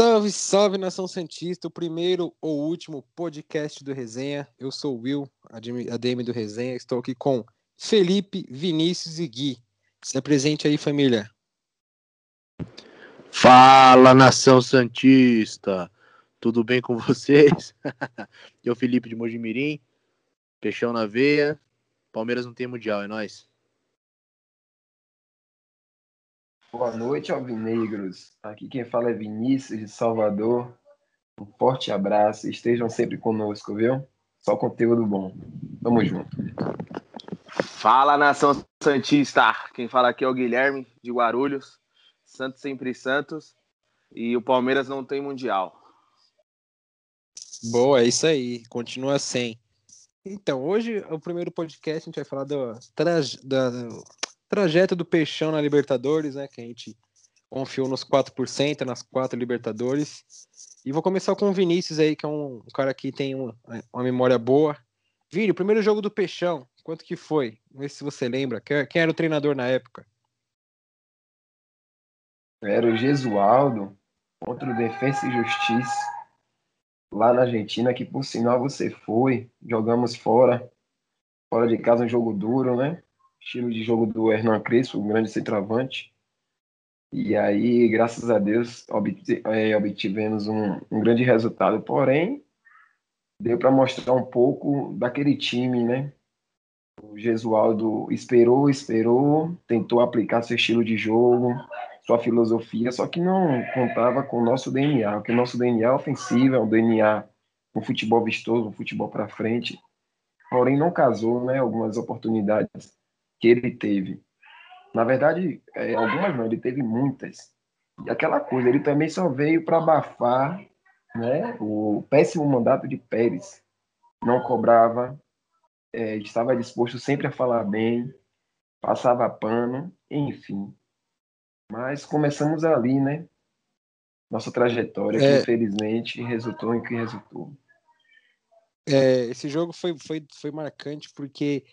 Salve, salve nação Santista, o primeiro ou último podcast do Resenha. Eu sou o Will, ADM do Resenha. Estou aqui com Felipe, Vinícius e Gui. Se apresente aí, família. Fala nação Santista, tudo bem com vocês? Eu, Felipe de Mojimirim, peixão na veia. Palmeiras não tem mundial, é nós. Boa noite, alvinegros. Aqui quem fala é Vinícius de Salvador. Um forte abraço. Estejam sempre conosco, viu? Só conteúdo bom. Tamo junto. Fala, nação Santista. Quem fala aqui é o Guilherme de Guarulhos. Santos sempre Santos. E o Palmeiras não tem mundial. Boa, é isso aí. Continua sem. Então, hoje, o primeiro podcast, a gente vai falar do, da, trajeto do Peixão na Libertadores, né? Que a gente confiou nos 4%, nas quatro Libertadores. E vou começar com o Vinícius aí, que é um, cara que tem uma, uma, memória boa. Vini, o primeiro jogo do Peixão, quanto que foi? Vê se você lembra. Quem, quem era o treinador na época? Era o Gesualdo contra o Defensa e Justiça lá na Argentina, que por sinal você foi, jogamos fora, fora de casa um jogo duro, né? Estilo de jogo do Hernan Crespo, um grande centroavante. E aí, graças a Deus, é, obtivemos um, um grande resultado. Porém, deu para mostrar um pouco daquele time, né? O Gesualdo esperou, esperou, tentou aplicar seu estilo de jogo, sua filosofia, só que não contava com o nosso DNA, porque o nosso DNA é ofensivo, é um DNA um futebol vistoso, um futebol para frente. Porém, não casou, né? Algumas oportunidades que ele teve. Na verdade, é, algumas não, ele teve muitas. E aquela coisa, ele também só veio para abafar né, o péssimo mandato de Pérez. Não cobrava, é, estava disposto sempre a falar bem, passava pano, enfim. Mas começamos ali, né? Nossa trajetória, é... que infelizmente resultou em que resultou. É, esse jogo foi, foi, foi marcante porque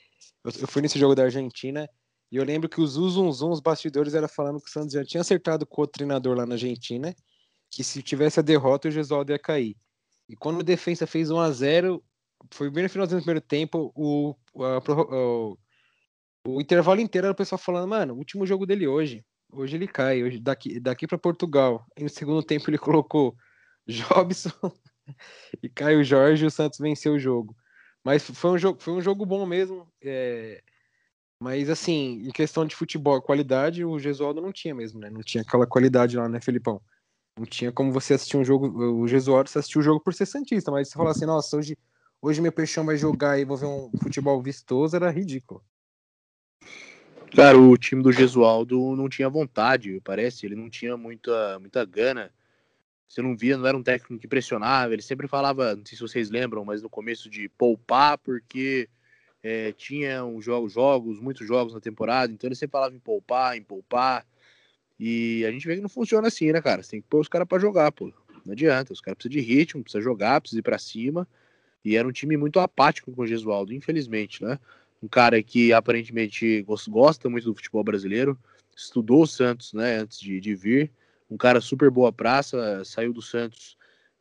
eu, fui nesse jogo da Argentina e eu lembro que os zum, os bastidores, era falando que o Santos já tinha acertado com o treinador lá na Argentina, que se tivesse a derrota, o Gesualdo ia cair. E quando o defesa fez 1 a 0 foi bem no finalzinho do primeiro tempo, o, a, o, o intervalo inteiro era o pessoal falando, mano, último jogo dele hoje. Hoje ele cai, hoje, daqui, daqui para Portugal. E no segundo tempo ele colocou Jobson e Caio Jorge o Santos venceu o jogo. Mas foi um jogo, foi um jogo bom mesmo. É... Mas assim, em questão de futebol, qualidade, o Gesualdo não tinha mesmo, né? Não tinha aquela qualidade lá, né, Felipão? Não tinha como você assistir um jogo. O Gesualdo você assistiu o jogo por ser Santista, mas se falar assim, nossa, hoje, hoje meu peixão vai jogar e vou ver um futebol vistoso, era ridículo. Cara, o time do Gesualdo não tinha vontade, parece. Ele não tinha muita, muita gana você não via, não era um técnico que pressionava, ele sempre falava, não sei se vocês lembram, mas no começo de poupar, porque é, tinha um jogo, jogos, muitos jogos na temporada, então ele sempre falava em poupar, em poupar. E a gente vê que não funciona assim, né, cara? Você tem que pôr os caras para jogar, pô. Não adianta, os caras precisam de ritmo, precisam jogar, precisam ir para cima. E era um time muito apático com o Gesualdo, infelizmente, né? Um cara que aparentemente gosta muito do futebol brasileiro, estudou o Santos, né, antes de, de vir um cara super boa praça, saiu do Santos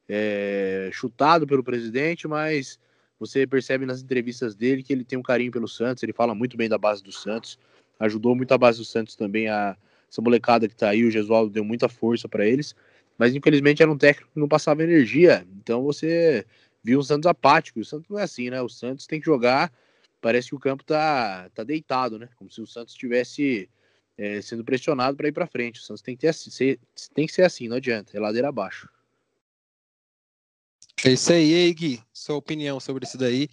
é, chutado pelo presidente, mas você percebe nas entrevistas dele que ele tem um carinho pelo Santos, ele fala muito bem da base do Santos, ajudou muito a base do Santos também, a, essa molecada que tá aí, o Gesualdo deu muita força para eles, mas infelizmente era um técnico que não passava energia, então você viu um Santos apático, o Santos não é assim, né? O Santos tem que jogar, parece que o campo tá, tá deitado, né? Como se o Santos tivesse é, sendo pressionado para ir para frente. O Santos tem que, ter, ser, tem que ser assim, não adianta, é ladeira abaixo. É isso aí, aí, Gui. Sua opinião sobre isso daí.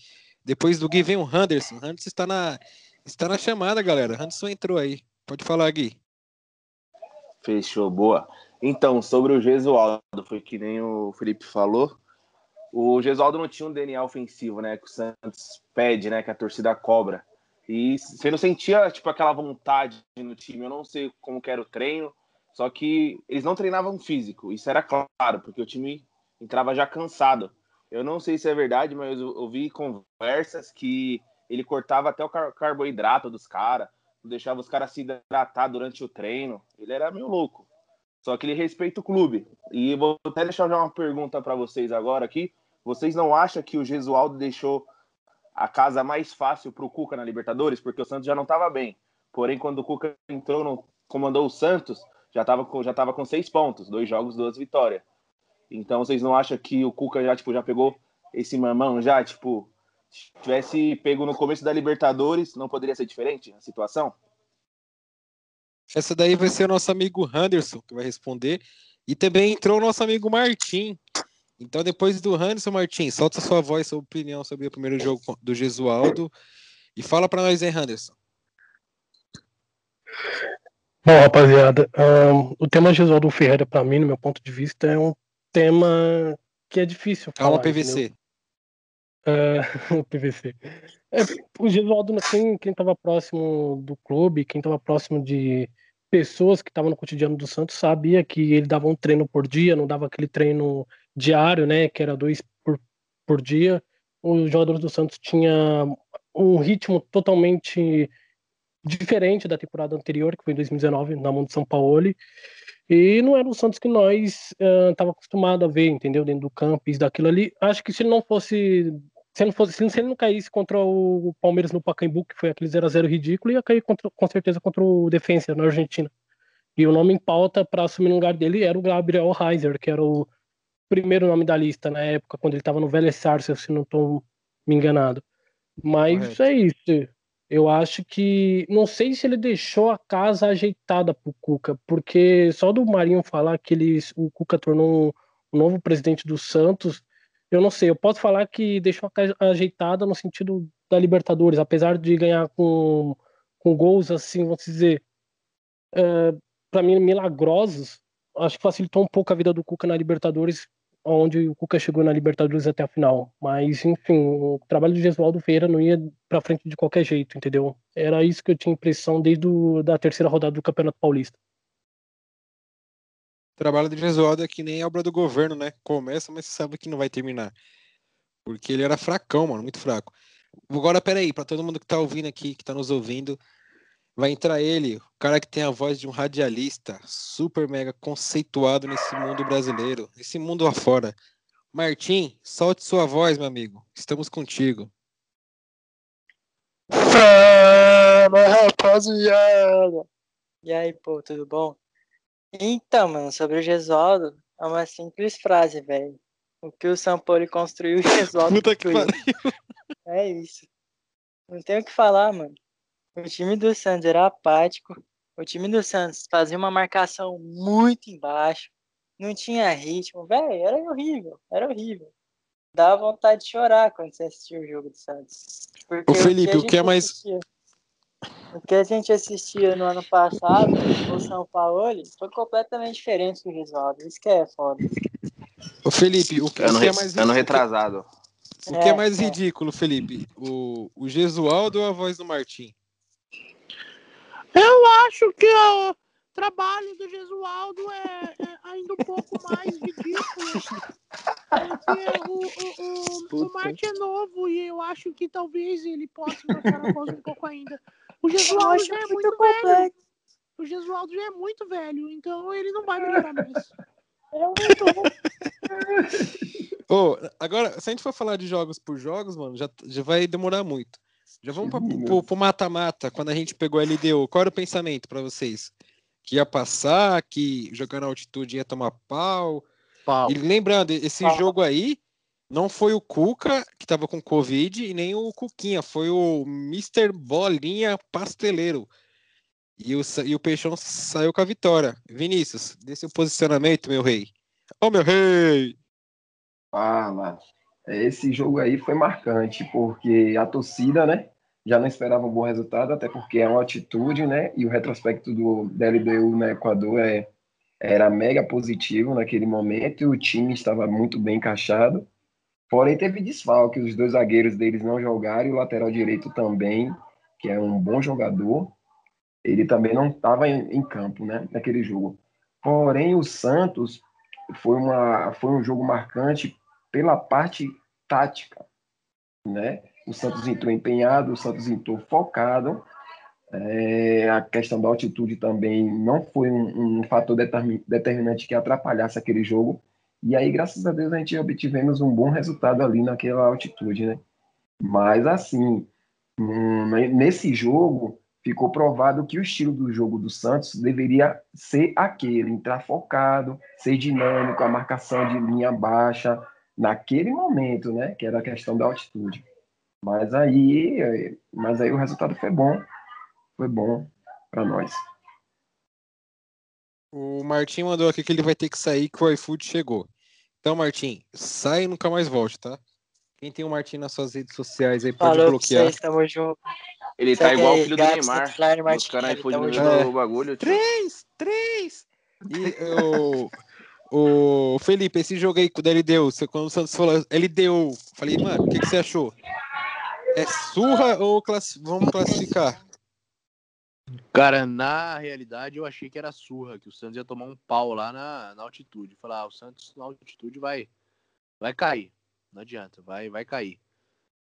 Depois do Gui vem o Henderson. O Henderson está na, está na chamada, galera. O Henderson entrou aí. Pode falar, Gui. Fechou, boa. Então, sobre o Gesualdo, foi que nem o Felipe falou. O Gesualdo não tinha um DNA ofensivo, né? Que o Santos pede, né? Que a torcida cobra. E você não sentia, tipo, aquela vontade no time. Eu não sei como que era o treino, só que eles não treinavam físico. Isso era claro, porque o time entrava já cansado. Eu não sei se é verdade, mas eu ouvi conversas que ele cortava até o car carboidrato dos caras, deixava os caras se hidratar durante o treino. Ele era meio louco. Só que ele respeita o clube. E vou até deixar já uma pergunta para vocês agora aqui. Vocês não acham que o Gesualdo deixou a casa mais fácil para o Cuca na Libertadores? Porque o Santos já não estava bem. Porém, quando o Cuca entrou, no, comandou o Santos, já estava já tava com seis pontos, dois jogos, duas vitórias. Então, vocês não acham que o Cuca já, tipo, já pegou esse mamão já, tipo, se tivesse pego no começo da Libertadores, não poderia ser diferente a situação? Essa daí vai ser o nosso amigo Henderson que vai responder. E também entrou o nosso amigo Martim. Então, depois do Henderson, Martim, solta sua voz, sua opinião sobre o primeiro jogo do Gesualdo. E fala para nós aí, Henderson. Bom, rapaziada, um, o tema Gesualdo Ferreira, para mim, no meu ponto de vista, é um tema que é difícil. Calma, PVC. Uh, o PVC. É, o Gesualdo, quem, quem tava próximo do clube, quem tava próximo de pessoas que estavam no cotidiano do Santos, sabia que ele dava um treino por dia, não dava aquele treino diário, né, que era dois por, por dia. Os jogadores do Santos tinham um ritmo totalmente diferente da temporada anterior, que foi em 2019, na mão de São Paulo. E não era o Santos que nós estava uh, acostumado a ver, entendeu? Dentro do campo, isso daquilo ali. Acho que se ele não fosse se, não fosse, se ele não caísse contra o Palmeiras no Pacaembu, que foi aquele 0x0 ridículo, ia cair contra, com certeza contra o Defensa na Argentina. E o nome em pauta para assumir o lugar dele era o Gabriel Reiser, que era o primeiro nome da lista na época, quando ele estava no Vélez Sarsfield, se não estou me enganado. Mas Correto. é isso. Eu acho que. Não sei se ele deixou a casa ajeitada pro Cuca, porque só do Marinho falar que ele, o Cuca tornou um, um novo presidente do Santos eu não sei, eu posso falar que deixou a casa ajeitada no sentido da Libertadores, apesar de ganhar com, com gols, assim, vamos dizer, uh, para mim, milagrosos, acho que facilitou um pouco a vida do Cuca na Libertadores, onde o Cuca chegou na Libertadores até a final. Mas, enfim, o trabalho do Gesualdo Feira não ia para frente de qualquer jeito, entendeu? Era isso que eu tinha impressão desde a da terceira rodada do Campeonato Paulista. O trabalho do Gesualdo é que nem obra do governo, né? Começa, mas sabe que não vai terminar. Porque ele era fracão, mano, muito fraco. Agora, peraí, para todo mundo que tá ouvindo aqui, que tá nos ouvindo, vai entrar ele, o cara que tem a voz de um radialista, super mega conceituado nesse mundo brasileiro, nesse mundo afora. Martim, solte sua voz, meu amigo. Estamos contigo. Fala, rapaziada! E aí, pô, tudo bom? Então, mano, sobre o Gesualdo, é uma simples frase, velho. O que o São Paulo construiu, o Gesualdo Puta que pariu. É isso. Não tem o que falar, mano. O time do Santos era apático. O time do Santos fazia uma marcação muito embaixo. Não tinha ritmo. Velho, era horrível. Era horrível. Dá vontade de chorar quando você assistia o jogo do Santos. Porque Ô, Felipe, o que, o que é mais. Assistia... O que a gente assistia no ano passado, o São Paulo, foi completamente diferente do Gesualdo. Isso que é foda. Ô Felipe, o que, ano, o que é mais ano retrasado. O que é, é mais é. ridículo, Felipe? O, o Gesualdo ou a voz do Martim? Eu acho que o trabalho do Gesualdo é, é ainda um pouco mais ridículo. Porque o, o, o, o Martin é novo e eu acho que talvez ele possa mostrar a voz um pouco ainda. O Gesualdo já é muito, velho. O Gesualdo já é muito velho, então ele não vai melhorar mais. É muito oh, agora, se a gente for falar de jogos por jogos, mano, já, já vai demorar muito. Já vamos pro, pro mata-mata, quando a gente pegou a LDO. Qual era o pensamento para vocês? Que ia passar, que jogando altitude ia tomar pau. pau. E lembrando, esse pau. jogo aí não foi o Cuca que estava com Covid e nem o Cuquinha, foi o Mr. Bolinha Pasteleiro. E o, e o Peixão saiu com a vitória. Vinícius, dê seu posicionamento, meu rei. Ô, oh, meu rei! Fala. Esse jogo aí foi marcante, porque a torcida, né, já não esperava um bom resultado, até porque é uma altitude, né, e o retrospecto do DLDU no Equador é, era mega positivo naquele momento, e o time estava muito bem encaixado. Porém, teve desfalque, os dois zagueiros deles não jogaram, e o lateral direito também, que é um bom jogador, ele também não estava em, em, campo, né, naquele jogo. Porém, o Santos foi, uma, foi um jogo marcante pela parte tática, né? O Santos entrou empenhado, o Santos entrou focado, É, a questão da altitude também não foi um, um fator determin, determinante que atrapalhasse aquele jogo. E aí, graças a Deus, a gente obtivemos um bom resultado ali naquela altitude, né? Mas, assim, hum, nesse jogo, ficou provado que o estilo do jogo do Santos deveria ser aquele, entrar focado, ser dinâmico, a marcação de linha baixa, naquele momento, né? Que era a questão da altitude. Mas aí, mas aí o resultado foi bom foi bom para nós. O Martim mandou aqui que ele vai ter que sair que o iFood chegou. Então, Martim, sai e nunca mais volte, tá? Quem tem o Martim nas suas redes sociais aí pode Falou bloquear. Vocês, tamo junto. Ele tá Segue igual o filho do Neymar. Buscando iFood no do bagulho. tio. Três! Três! E o, o Felipe, esse jogo aí da LDU, você, quando o Santos falou LDU, falei, mano, o que, que você achou? É surra ou classi- vamos classificar? Cara, na realidade eu achei que era surra, que o Santos ia tomar um pau lá na, na altitude. Falar, ah, o Santos na altitude vai, vai cair. Não adianta, vai, vai cair.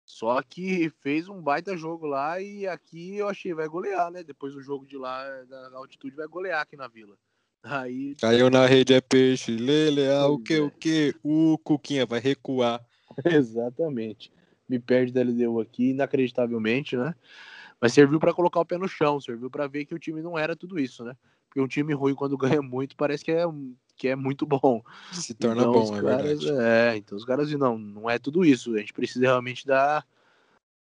Só que fez um baita jogo lá e aqui eu achei vai golear, né? Depois do jogo de lá da altitude vai golear aqui na Vila. Aí Caiu na rede é peixe, lele, ah, o que, é. o que? O Cuquinha vai recuar. Exatamente. Me perde da LDU aqui, inacreditavelmente, né? Mas serviu para colocar o pé no chão, serviu para ver que o time não era tudo isso, né? Porque um time ruim, quando ganha muito, parece que é, que é muito bom. Se torna Então, bom, é caras, verdade. É, então os caras não, não é tudo isso. A gente precisa realmente dar,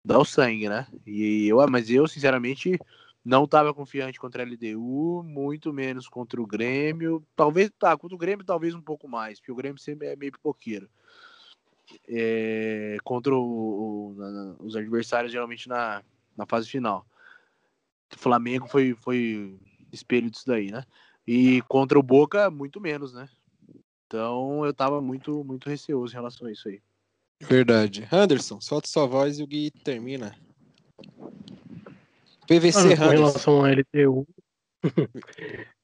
dar o sangue, né? E eu, mas eu, sinceramente, não estava confiante contra a LDU, muito menos contra o Grêmio. Talvez, tá, contra o Grêmio, talvez um pouco mais, porque o Grêmio sempre é meio pipoqueiro. É, contra o- o- na- os adversários, geralmente na, na fase final. O Flamengo foi, foi espelho disso daí, né? E contra o Boca, muito menos, né? Então eu tava muito, muito receoso em relação a isso aí. Verdade. Anderson, solta sua voz e o Gui termina. PVC, Mano, com Anderson. relação à LTU,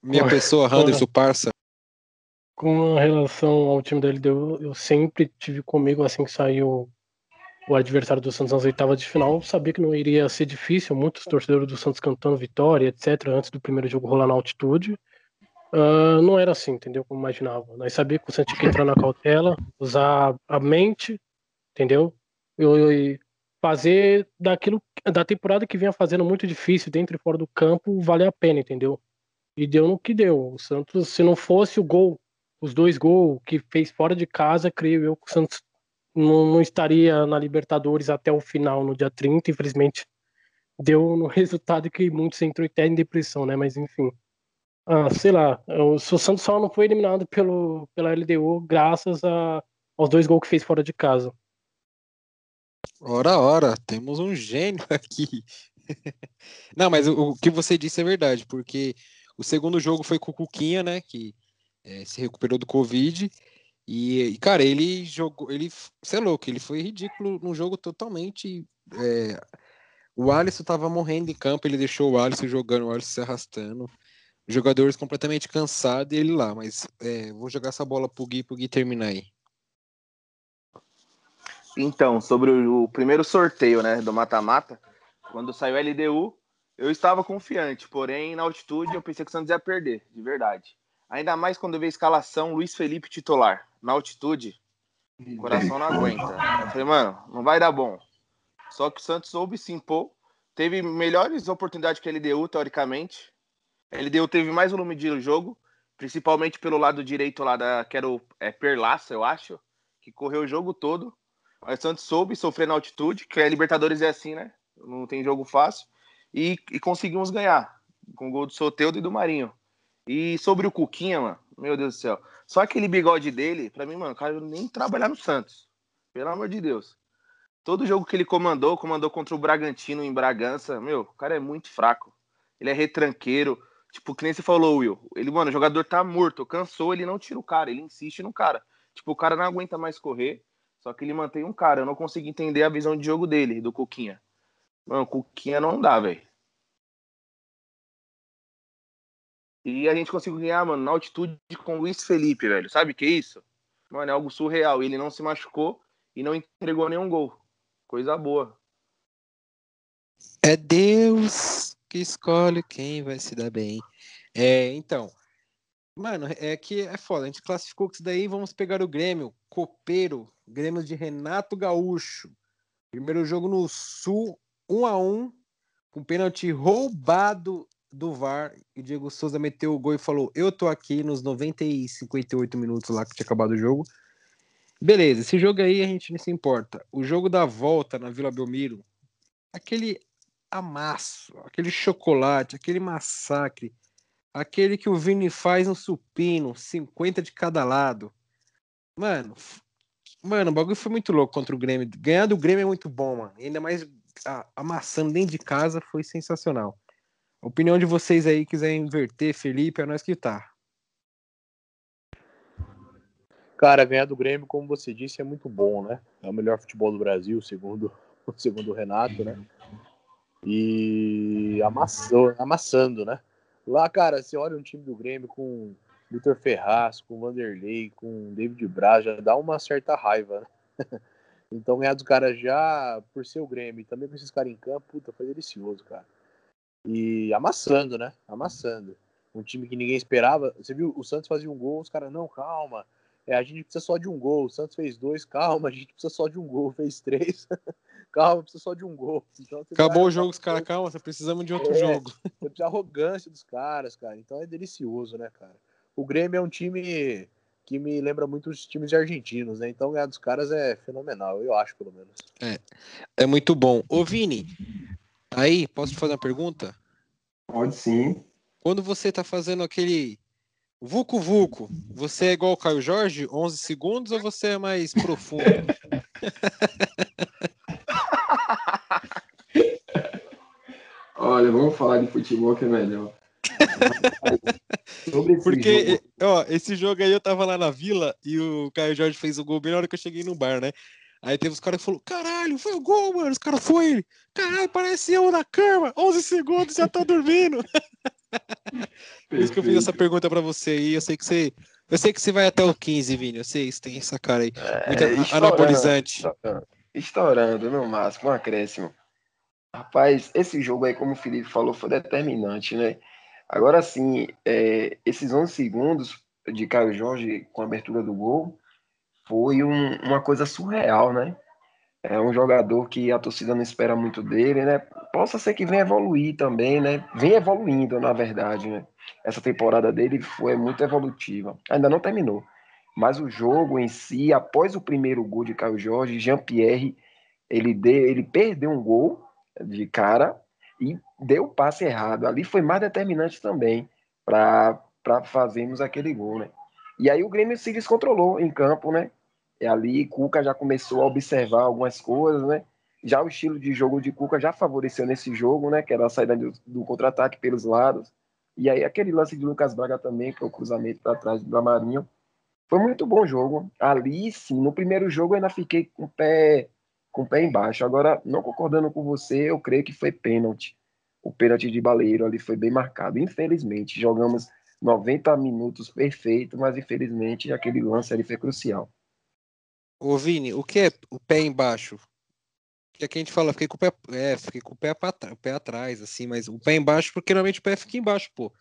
Minha com- pessoa, com- Anderson, parça. com relação ao time da LDU, eu sempre tive comigo assim que saiu o adversário do Santos nas oitavas de final, eu sabia que não iria ser difícil, muitos torcedores do Santos cantando vitória, etc, antes do primeiro jogo rolar na altitude. Ah, não era assim, entendeu? Como imaginava. Nós sabíamos que o Santos tinha que entrar na cautela, usar a mente, entendeu? E fazer daquilo da temporada que vinha fazendo muito difícil dentro e fora do campo, valer a pena, entendeu? E deu no que deu. O Santos, se não fosse o gol, os dois gols que fez fora de casa, creio eu que o Santos não, não estaria na Libertadores até o final, no dia 30. Infelizmente, deu no resultado que muitos entrou até em depressão, né? Mas enfim. Ah, sei lá, o, Santos só não foi eliminado pelo, pela LDU graças a, aos dois gols que fez fora de casa. Ora, ora, temos um gênio aqui. Não, mas o, o que você disse é verdade, porque o segundo jogo foi com o Cuquinha, né? Que eh, se recuperou do Covid. E, cara, ele jogou. Ele, você é louco, ele foi ridículo num jogo totalmente. eh, o Alisson tava morrendo em campo, ele deixou o Alisson jogando, o Alisson se arrastando. Jogadores completamente cansados e ele lá, mas eh, vou jogar essa bola pro Gui, pro Gui terminar aí. Então, sobre o, primeiro sorteio, né, do mata-mata, quando saiu a LDU, eu estava confiante, porém, na altitude, eu pensei que o Santos ia perder, de verdade. Ainda mais quando eu vi a escalação Luiz Felipe titular. Na altitude, o coração não aguenta. Eu falei, mano, não vai dar bom. Só que o Santos soube se impor, teve melhores oportunidades que a LDU, teoricamente. A LDU teve mais volume de jogo, principalmente pelo lado direito lá da, que era o é, Perlaça, eu acho, que correu o jogo todo. O Santos soube sofrer na altitude, que a Libertadores é assim, né? Não tem jogo fácil. E, e conseguimos ganhar, com o gol do Soteudo e do Marinho. E sobre o Cuquinha, mano, meu Deus do céu. Só aquele bigode dele, pra mim, mano, o cara nem trabalhar no Santos. Pelo amor de Deus. Todo jogo que ele comandou, comandou contra o Bragantino em Bragança, meu, o cara é muito fraco. Ele é retranqueiro. Tipo, que nem você falou, Will. Ele, mano, o jogador tá morto, cansou, ele não tira o cara, ele insiste no cara. Tipo, o cara não aguenta mais correr, só que ele mantém um cara. Eu não consigo entender a visão de jogo dele, do Cuquinha. Mano, Cuquinha não dá, velho. E a gente conseguiu ganhar, mano, na altitude com o Luiz Felipe, velho. Sabe o que é isso? Mano, é algo surreal. Ele não se machucou e não entregou nenhum gol. Coisa boa. É Deus que escolhe quem vai se dar bem. É, então, mano, é que é foda. A gente classificou isso daí. Vamos pegar o Grêmio, Copeiro, Grêmio de Renato Gaúcho. Primeiro jogo no Sul, 1 a 1 com pênalti roubado do VAR. E o Diego Souza meteu o gol e falou: Eu tô aqui nos 90 e 58 minutos lá que tinha acabado o jogo. Beleza, esse jogo aí a gente não se importa. O jogo da volta na Vila Belmiro, aquele amasso, aquele chocolate, aquele massacre, aquele que o Vini faz no supino, 50 de cada lado. Mano, mano, o bagulho foi muito louco contra o Grêmio. Ganhar do Grêmio é muito bom, mano. ainda mais amassando dentro de casa foi sensacional. A opinião de vocês aí, quiserem inverter, Felipe, é nós que tá. Cara, ganhar do Grêmio, como você disse, é muito bom, né? É o melhor futebol do Brasil, segundo, segundo o Renato, né? E amassou, amassando, né? Lá, cara, você olha um time do Grêmio com Vitor Ferraz, com Vanderlei, com David Braz, já dá uma certa raiva, né? Então ganhar dos caras já por ser o Grêmio e também com esses caras em campo, puta, foi delicioso, cara. E amassando, né? Amassando. Um time que ninguém esperava. Você viu, o Santos fazia um gol, os caras, não, calma, é, a gente precisa só de um gol. O Santos fez dois, calma, a gente precisa só de um gol. Fez três, calma, precisa só de um gol. Então, Acabou o jogo, os caras, calma, você precisamos de outro é, jogo. Você precisa arrogância dos caras, cara. Então é delicioso, né, cara? O Grêmio é um time que me lembra muito os times argentinos, né? Então ganhar dos caras é fenomenal, eu acho, pelo menos. É, é muito bom. Ô, Vini, aí, posso te fazer uma pergunta? Pode sim. Quando você tá fazendo aquele Vucu Vucu, você é igual o Caio Jorge, 11 segundos, ou você é mais profundo? Olha, vamos falar de futebol que é melhor. Porque, jogo... ó, esse jogo aí eu tava lá na vila e o Caio Jorge fez o gol bem na hora que eu cheguei no bar, né? Aí teve os caras que falaram: caralho, foi o gol, mano. Os caras foi. Caralho, parece eu na cama. 11 segundos, já tô dormindo. Por isso que eu fiz essa pergunta para você aí. Eu sei que você. Eu sei que você vai até o 15, Vini. Eu sei, você tem essa cara aí. Muito é, anabolizante. Estourando, estourando, no máximo, um acréscimo. Rapaz, esse jogo aí, como o Felipe falou, foi determinante, né? Agora sim, é, esses 11 segundos de Caio Jorge com a abertura do gol foi um, uma coisa surreal, né? É um jogador que a torcida não espera muito dele, né? Possa ser que venha evoluir também, né? Vem evoluindo, na verdade, né? Essa temporada dele foi muito evolutiva. Ainda não terminou. Mas o jogo em si, após o primeiro gol de Caio Jorge, Jean-Pierre, ele, deu, ele perdeu um gol de cara e deu o passe errado. Ali foi mais determinante também para fazermos aquele gol, né? E aí o Grêmio se descontrolou em campo, né? E ali Cuca já começou a observar algumas coisas, né? Já o estilo de jogo de Cuca já favoreceu nesse jogo, né? Que era a saída do, do contra-ataque pelos lados. E aí aquele lance de Lucas Braga também, que é o cruzamento para trás do Marinho. Foi muito bom jogo. Ali sim, no primeiro jogo eu ainda fiquei com o pé com o pé embaixo. Agora, não concordando com você, eu creio que foi pênalti. O pênalti de Baleiro ali foi bem marcado. Infelizmente, jogamos 90 minutos perfeito, mas infelizmente aquele lance ali foi crucial. Ô Vini, o que é o pé embaixo? Que aqui a gente fala, fiquei com o pé, é, fiquei com o pé, pra, o pé atrás, assim, mas o pé embaixo, porque normalmente o pé fica embaixo, pô.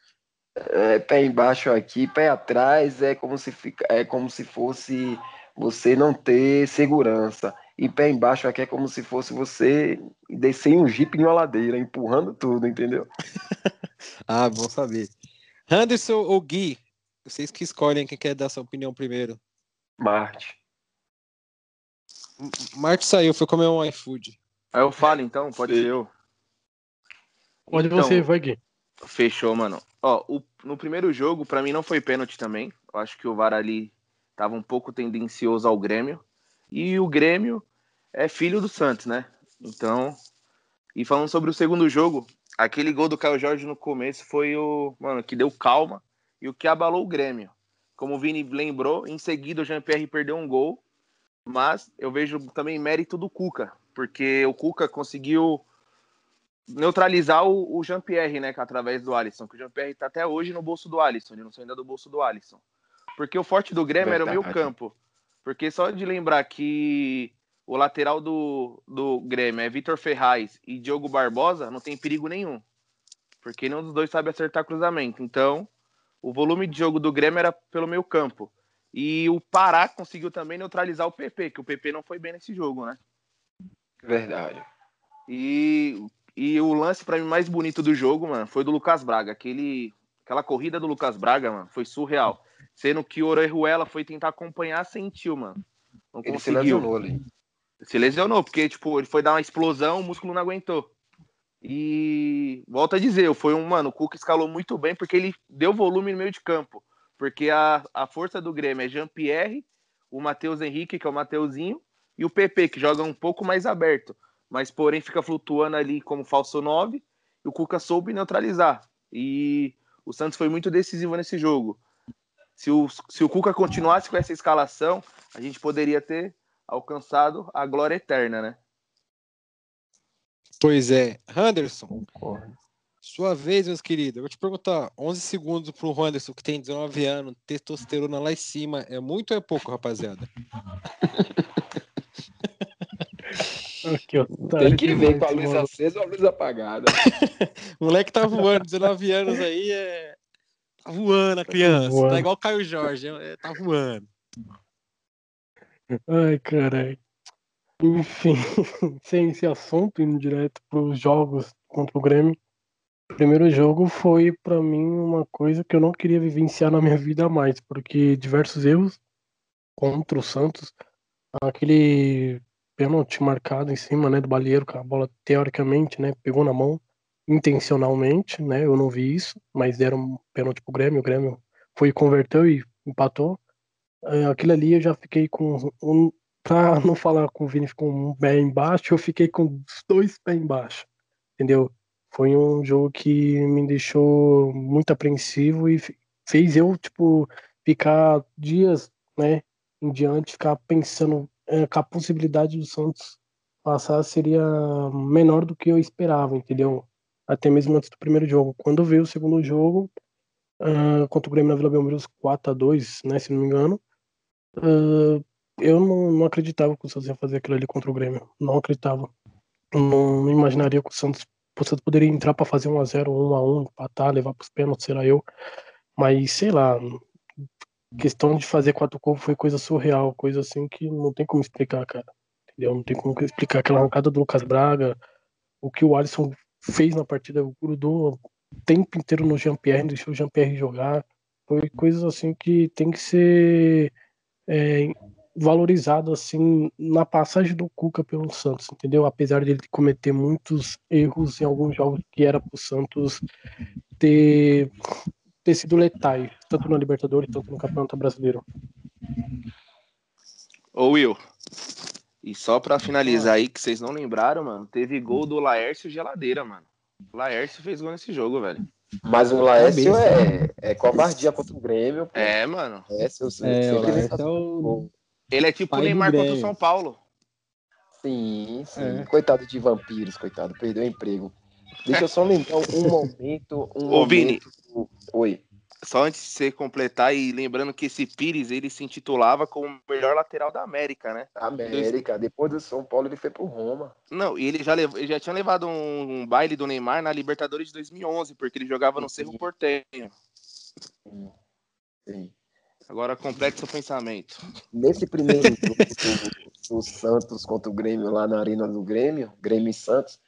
É, pé embaixo aqui, pé atrás é como se fica, é como se fosse você não ter segurança. E pé embaixo aqui é como se fosse você descer em um jipe em uma ladeira, empurrando tudo, entendeu? ah, bom saber. Anderson ou Gui? Vocês que escolhem quem quer dar sua opinião primeiro. Marte. Marte saiu, foi comer um iFood. Aí eu falo então, pode ser eu. Pode então, você, vai Gui. Fechou, mano. Ó, o, no primeiro jogo, para mim não foi pênalti também. Eu acho que o VAR ali tava um pouco tendencioso ao Grêmio. E o Grêmio é filho do Santos, né? Então. E falando sobre o segundo jogo, aquele gol do Caio Jorge no começo foi o. Mano, que deu calma e o que abalou o Grêmio. Como o Vini lembrou, em seguida o Jean-Pierre perdeu um gol. Mas eu vejo também mérito do Cuca, porque o Cuca conseguiu neutralizar o, o Jean-Pierre, né? Através do Alisson. Que o Jean-Pierre tá até hoje no bolso do Alisson. Ele não saiu ainda do bolso do Alisson. Porque o forte do Grêmio Verdade. era o meio campo. Porque só de lembrar que o lateral do, do Grêmio é Vitor Ferraz e Diogo Barbosa, não tem perigo nenhum. porque nenhum dos dois sabe acertar cruzamento. Então, o volume de jogo do Grêmio era pelo meio campo. E o Pará conseguiu também neutralizar o PP, que o PP não foi bem nesse jogo, né? Verdade. E, e o lance para mim mais bonito do jogo, mano, foi do Lucas Braga. Aquele, aquela corrida do Lucas Braga, mano, foi surreal. Sendo que o Orejuela foi tentar acompanhar, sentiu, mano. Não Ele se conseguiu. lesionou ali. Se lesionou, porque, tipo, ele foi dar uma explosão, o músculo não aguentou. E volto a dizer, foi um, mano, o Cuca escalou muito bem porque ele deu volume no meio de campo. Porque a, a força do Grêmio é Jean-Pierre, o Matheus Henrique, que é o Mateuzinho, e o PP, que joga um pouco mais aberto. Mas, porém, fica flutuando ali como falso 9, e o Cuca soube neutralizar. E o Santos foi muito decisivo nesse jogo. Se o, se o Cuca continuasse com essa escalação, a gente poderia ter alcançado a glória eterna, né? Pois é. Anderson, Concordo. Sua vez, meus queridos. Eu vou te perguntar: 11 segundos pro Anderson, que tem 19 anos, testosterona lá em cima, é muito ou é pouco, rapaziada? Que Tem que ver com a luz mano. acesa ou a luz apagada. O moleque tá voando, 19 anos aí é. Tá voando a criança. voando. Tá igual o Caio Jorge, é- tá voando. Ai, caralho. Enfim, sem esse assunto, indo direto pros jogos contra o Grêmio. Primeiro jogo foi, pra mim, uma coisa que eu não queria vivenciar na minha vida mais, porque diversos erros contra o Santos. Aquele pênalti marcado em cima, né, do Balieiro, que a bola, teoricamente, né, pegou na mão intencionalmente, né, eu não vi isso, mas deram um pênalti pro Grêmio, o Grêmio foi converteu e empatou. É, aquilo ali eu já fiquei com um, pra não falar com o Vini com um pé embaixo, eu fiquei com os dois pés embaixo, entendeu? Foi um jogo que me deixou muito apreensivo e fe- fez eu, tipo, ficar dias, né, em diante, ficar pensando é, que a possibilidade do Santos passar seria menor do que eu esperava, entendeu? Até mesmo antes do primeiro jogo. Quando veio o segundo jogo, ah, contra o Grêmio na Vila Belmiro, 4 a 2 né, se não me engano, ah, eu não, não acreditava que o Santos ia fazer aquilo ali contra o Grêmio. Não acreditava. Não imaginaria que o Santos, o Santos poderia entrar para fazer 1 a 0 1 a 1 empatar, levar para os pênaltis, será eu. Mas, sei lá, questão de fazer quatro gols foi coisa surreal, coisa assim que não tem como explicar, cara. Entendeu? Não tem como explicar aquela arrancada do Lucas Braga, o que o Alisson fez na partida, grudou o tempo inteiro no Jean-Pierre, deixou o Jean-Pierre jogar. Foi coisas assim que tem que ser é, valorizado assim na passagem do Cuca pelo Santos, entendeu? Apesar de ele cometer muitos erros em alguns jogos que era pro Santos ter, ter sido letais, tanto na Libertadores, tanto no Campeonato Brasileiro. Ô Will, e só pra finalizar aí, que vocês não lembraram, mano, teve gol do Laércio Geladeira, mano. O Laércio fez gol nesse jogo, velho. Mas o Laércio é, é covardia contra o Grêmio. pô. É, mano. É, seu, seu, É, o Laércio é o. Ele é tipo Pai o Neymar contra o. São Paulo. Sim, sim. É. Coitado de vampiros, coitado. Perdeu o emprego. Deixa eu só lembrar um momento. Um Ô, Vini. momento- Oi. Só antes de você completar e lembrando que esse Pires, ele se intitulava como o melhor lateral da América, né? América. Depois do São Paulo, ele foi pro Roma. Não, e ele já, levou, ele já tinha levado um, um baile do Neymar na Libertadores de 2011, porque ele jogava no Cerro Porteño. Sim. Sim. Agora complete seu pensamento. Nesse primeiro jogo do, do Santos contra o Grêmio, lá na Arena do Grêmio, Grêmio e Santos,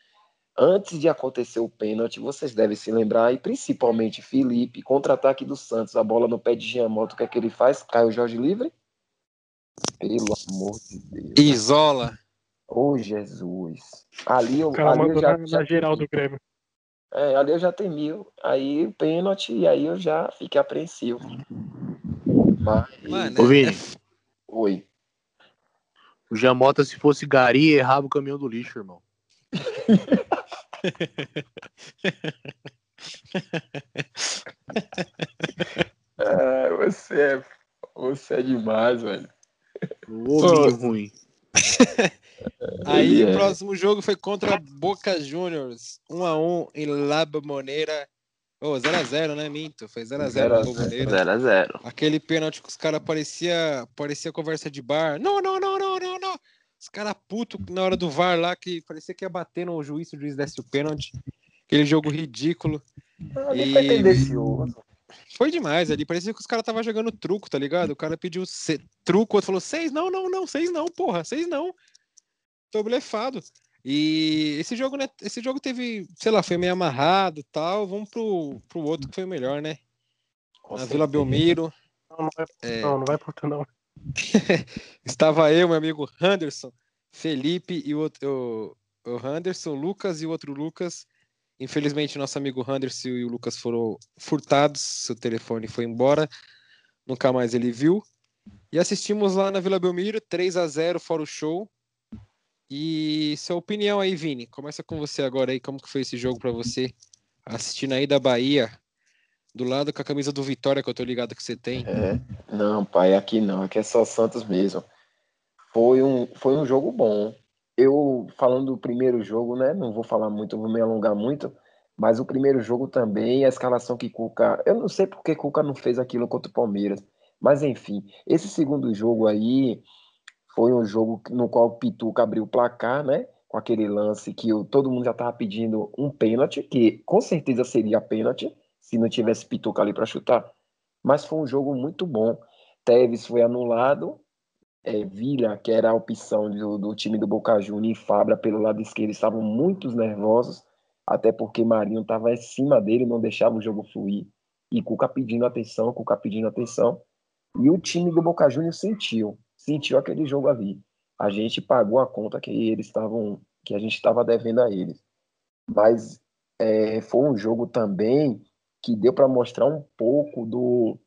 antes de acontecer o pênalti, vocês devem se lembrar, e principalmente Felipe, contra-ataque do Santos, a bola no pé de Giamotto, o que é que ele faz? Cai o Jorge livre? Pelo amor de Deus. Isola. Ô, Jesus. Ali eu, cara ali eu já, na, já na geral do Grêmio. É, ali eu já temi. Aí o pênalti, e aí eu já fiquei apreensivo. Mas, Mano, Ô, é- Vini, é oi. o Jamota, se fosse Gari, errava o caminhão do lixo, irmão. Ah, você é, você é demais, velho. O hominho ruim. Aí Ele o é. próximo jogo foi contra Boca Juniors, 1x1 em La Bombonera. Ô, 0x0, né, Minto? Foi 0x0 0 na a 0. Bombonera. 0x0. Aquele pênalti que os caras parecia, parecia conversa de bar. Não, não, não, não, não, não. Os caras putos na hora do VAR lá, que parecia que ia bater no juiz, o juiz desse o pênalti. Aquele jogo ridículo. Ali foi E- tendencioso. Foi demais ali. Parecia que os caras estavam jogando truco, tá ligado? O cara pediu se- truco, o outro falou: seis, não, não, não, seis não, porra, seis não. Tô blefado. E esse jogo, né? Esse jogo teve, sei lá, foi meio amarrado e tal. Vamos pro, pro outro que foi o melhor, né? Na. Vila Belmiro. Não, não vai, é, não, não vai pro outro, não. estava eu, meu amigo Anderson, Felipe e o outro. O, o Anderson, o Lucas e o outro Lucas. Infelizmente, nosso amigo Anderson e o Lucas foram furtados, seu telefone foi embora, nunca mais ele viu. E assistimos lá na Vila Belmiro, 3 a 0 fora o show. E sua opinião aí, Vini, começa com você agora aí, como que foi esse jogo para você? Assistindo aí da Bahia, do lado com a camisa do Vitória, que eu tô ligado que você tem. É. Não, pai, aqui não, aqui é só Santos mesmo. Foi um, foi um jogo bom. Eu, falando do primeiro jogo, né? Não vou falar muito, vou me alongar muito, mas o primeiro jogo também, a escalação que Cuca. Eu não sei porque Cuca não fez aquilo contra o Palmeiras, mas enfim, esse segundo jogo aí foi um jogo no qual o Pituca abriu o placar, né? Com aquele lance que todo mundo já estava pedindo um pênalti, que com certeza seria pênalti se não tivesse Pituca ali para chutar. Mas foi um jogo muito bom. Tevez foi anulado. É, Vila, que era a opção do, do time do Boca Juniors, e Fabra pelo lado esquerdo estavam muito nervosos, até porque Marinho estava em cima dele, não deixava o jogo fluir. E Cuca pedindo atenção, Cuca pedindo atenção. E o time do Boca Juniors sentiu, sentiu aquele jogo ali. A gente pagou a conta que eles estavam, que a gente estava devendo a eles. Mas é, foi um jogo também que deu para mostrar um pouco do,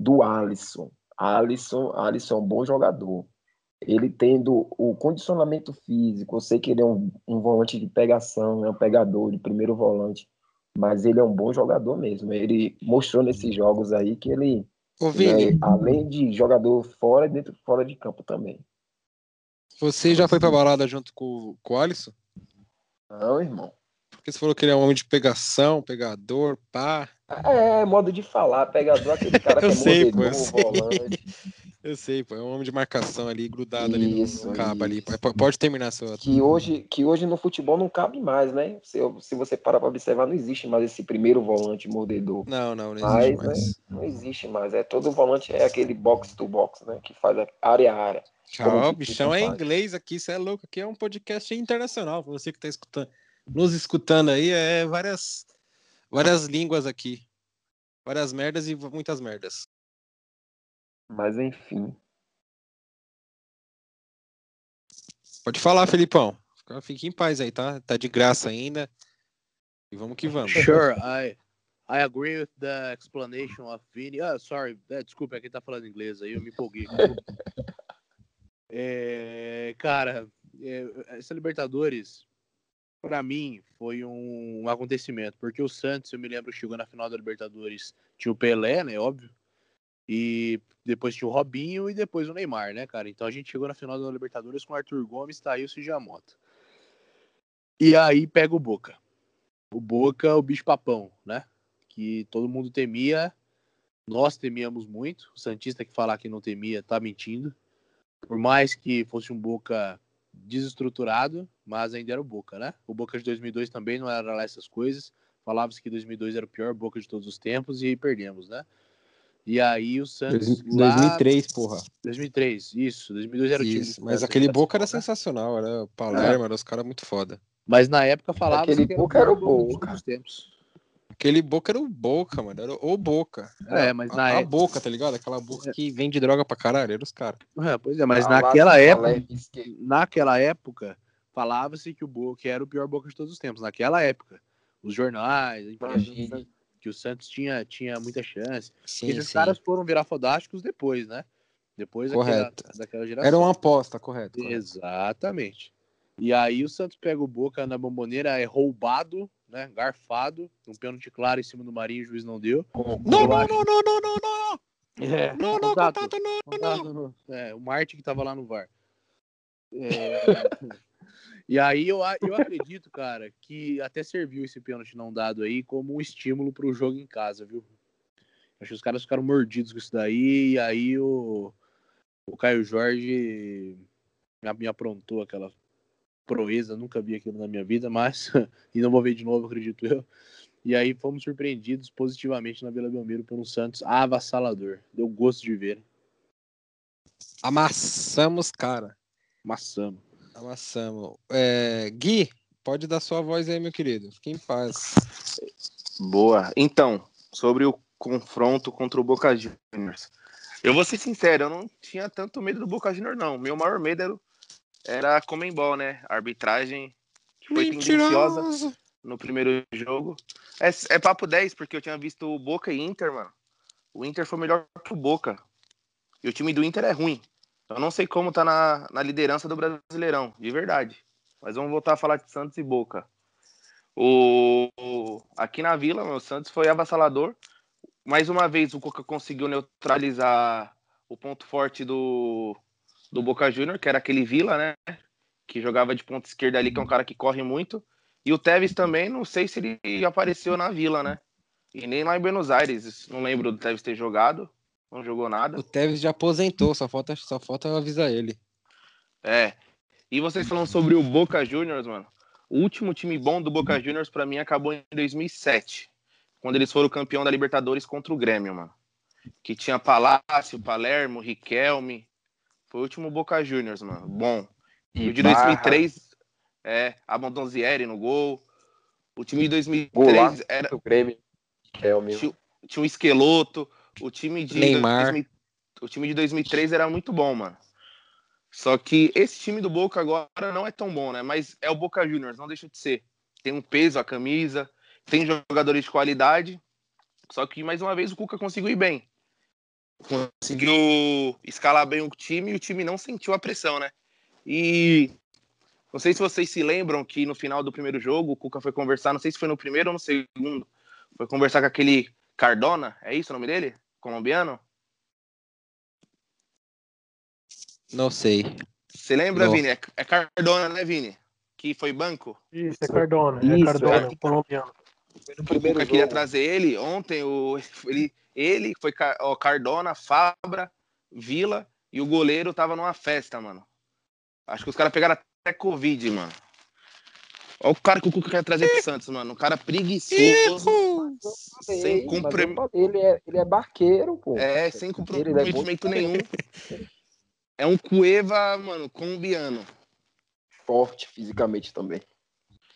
do Alisson. Alisson, Alisson é um bom jogador. Ele tendo o condicionamento físico, eu sei que ele é um, um volante de pegação, é um pegador de primeiro volante, mas ele é um bom jogador mesmo. Ele mostrou nesses jogos aí que ele, Ô, Vini, é, além de jogador fora, dentro fora de campo também. você já foi pra balada junto com, com o Alisson? Não, irmão. Porque você falou que ele é um homem de pegação, pegador, pá. É, modo de falar, pegador, aquele cara que Eu é sei, pô, mordedor, eu sei. Eu sei, pô, é um homem de marcação ali, grudado ali no- Isso, cabo ali. isso. Pode terminar sua. que hoje, que hoje no futebol não cabe mais, né? Se, se você parar para observar, não existe mais esse primeiro volante mordedor. Não, não, não Mas, existe né, mais. não existe mais. É todo volante é aquele box to box, né? Que faz área a área. Tchau, o bichão é faz. inglês aqui, você é louco. Aqui é um podcast internacional. Você que tá escutando, nos escutando aí, é várias, várias línguas aqui. Várias merdas e muitas merdas. Mas enfim. Pode falar, Felipão. Fica- Fique em paz aí, tá? Tá de graça ainda. E vamos que vamos. Sure, I I agree with the explanation of Vini. Ah, sorry, é, desculpa, é quem tá falando inglês aí, eu me empolguei. É, cara, é, essa Libertadores, pra mim, foi um, um acontecimento, porque o Santos, eu me lembro, chegou na final da Libertadores, tinha o Pelé, né, óbvio, e depois tinha o Robinho e depois o Neymar, né, cara? Então a gente chegou na final da Libertadores com Arthur Gomes, Thaílson e Giamota. E aí pega o Boca. O Boca, o bicho papão, né? Que todo mundo temia, nós temíamos muito. O Santista que falar que não temia tá mentindo. Por mais que fosse um Boca desestruturado, mas ainda era o Boca, né? O Boca de 2002 também não era lá essas coisas. Falava-se que 2002 era o pior Boca de todos os tempos e perdemos, né? E aí o Santos lá... 2003, porra. 2003, isso. 2002 era o time. Isso, mas era aquele Boca era sensacional, era o Palermo, era os caras muito foda. Mas na época falava Aquele que Boca era o Boca. todos os tempos. Aquele Boca era o Boca, mano. Era o Boca. É, mas a, na a época. boca, tá ligado? Aquela boca que vende droga pra caralho, era os caras. É, pois é, mas naquela época, Palermo, esquerda. naquela época, falava-se que o Boca era o pior Boca de todos os tempos. Naquela época. Os jornais, a imprensa que o Santos tinha, tinha muita chance. Sim, Esses sim. caras foram virar fodásticos depois, né? Depois daquela, Correto. daquela geração. Era uma aposta, correto. correto. Exatamente. E aí o Santos pega o Boca na bomboneira, é roubado, né? Garfado, um pênalti claro em cima do Marinho, o juiz não deu. Não, não, acho- não, não, não, não, não, É, não, não, contato. contato, não, não. Contato no- É, o Marte que tava lá no VAR. É, e aí eu, eu acredito, cara, que até serviu esse pênalti não dado aí como um estímulo pro jogo em casa, viu? Acho que os caras ficaram mordidos com isso daí, e aí o, o Caio Jorge me, me aprontou aquela proeza, nunca vi aquilo na minha vida, mas e não vou ver de novo, acredito eu. E aí fomos surpreendidos positivamente na Vila Belmiro pelo Santos avassalador. Deu gosto de ver. Amassamos, cara. Maçamo. Amassamos. É, Gui, pode dar sua voz aí, meu querido. Fique em paz. Boa. Então, sobre o confronto contra o Boca Juniors. Eu vou ser sincero, eu não tinha tanto medo do Boca Juniors, não. Meu maior medo era, era a Comembol, né? A arbitragem que foi tendenciosa no primeiro jogo. É, é papo 10, porque eu tinha visto o Boca e Inter, mano. O Inter foi melhor que o Boca. E o time do Inter é ruim. Eu não sei como tá na, na liderança do Brasileirão, de verdade. Mas vamos voltar a falar de Santos e Boca. O, o- aqui na Vila, meu, o Santos foi avassalador. Mais uma vez, o Cuca conseguiu neutralizar o ponto forte do, do Boca Júnior, que era aquele Vila, né? Que jogava de ponta esquerda ali, que é um cara que corre muito. E o Tevez também, não sei se ele apareceu na Vila, né? E nem lá em Buenos Aires. Não lembro do Tevez ter jogado. Não jogou nada. O Tevez já aposentou, só falta, só falta avisar ele. É. E vocês falando sobre o Boca Juniors, mano. O último time bom do Boca Juniors pra mim acabou em 2007, quando eles foram campeão da Libertadores contra o Grêmio, mano. Que tinha Palácio, Palermo, Riquelme. Foi o último Boca Juniors, mano. Bom. E o de Barra, 2003 é Abandonzieri no gol. O time de 2003 Golaço era do Grêmio, que é o meu. tinha, tinha um esqueloto. O time de Neymar. 2000 o time de 2003 era muito bom, mano. Só que esse time do Boca agora não é tão bom, né? Mas é o Boca Juniors, não deixa de ser. Tem um peso a camisa, tem jogadores de qualidade. Só que mais uma vez o Cuca conseguiu ir bem. Conseguiu escalar bem o time e o time não sentiu a pressão, né? E não sei se vocês se lembram que no final do primeiro jogo o Cuca foi conversar, não sei se foi no primeiro ou no segundo, foi conversar com aquele Cardona, é isso o nome dele? Colombiano? Não sei. Você lembra, Não. Vini? É, é Cardona, né, Vini? Que foi banco? Isso, é Cardona. é Isso, Cardona, é. colombiano. Foi no O primeiro Cuca queria jogo. trazer ele. Ontem o, ele, ele foi ó, Cardona, Fabra, Vila e o goleiro tava numa festa, mano. Acho que os caras pegaram até Covid, mano. Olha o cara que o Cuca quer trazer pro Santos, mano. Um cara preguiçoso, sem compre... falei, Ele é, ele é barqueiro, pô. é, sem é comprometimento nenhum. É um Cueva, mano, colombiano. forte fisicamente também.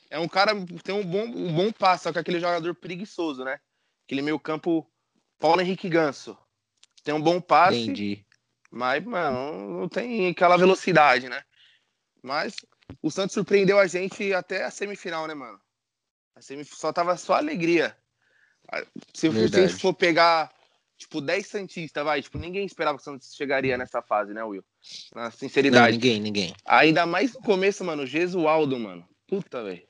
É um cara tem um bom, um bom passo, só que é aquele jogador preguiçoso, né? Aquele meio campo Paulo Henrique Ganso. Tem um bom passe, Entendi. mas, mano, não tem aquela velocidade, né? Mas o Santos surpreendeu a gente até a semifinal, né, mano? A semif... Só tava só alegria. Se, se a gente for pegar, tipo, 10 Santistas, vai, tipo, ninguém esperava que o Santos chegaria nessa fase, né, Will? Na Não, sinceridade. ninguém, ninguém. Ainda mais no começo, mano, o Gesualdo, mano. Puta, velho.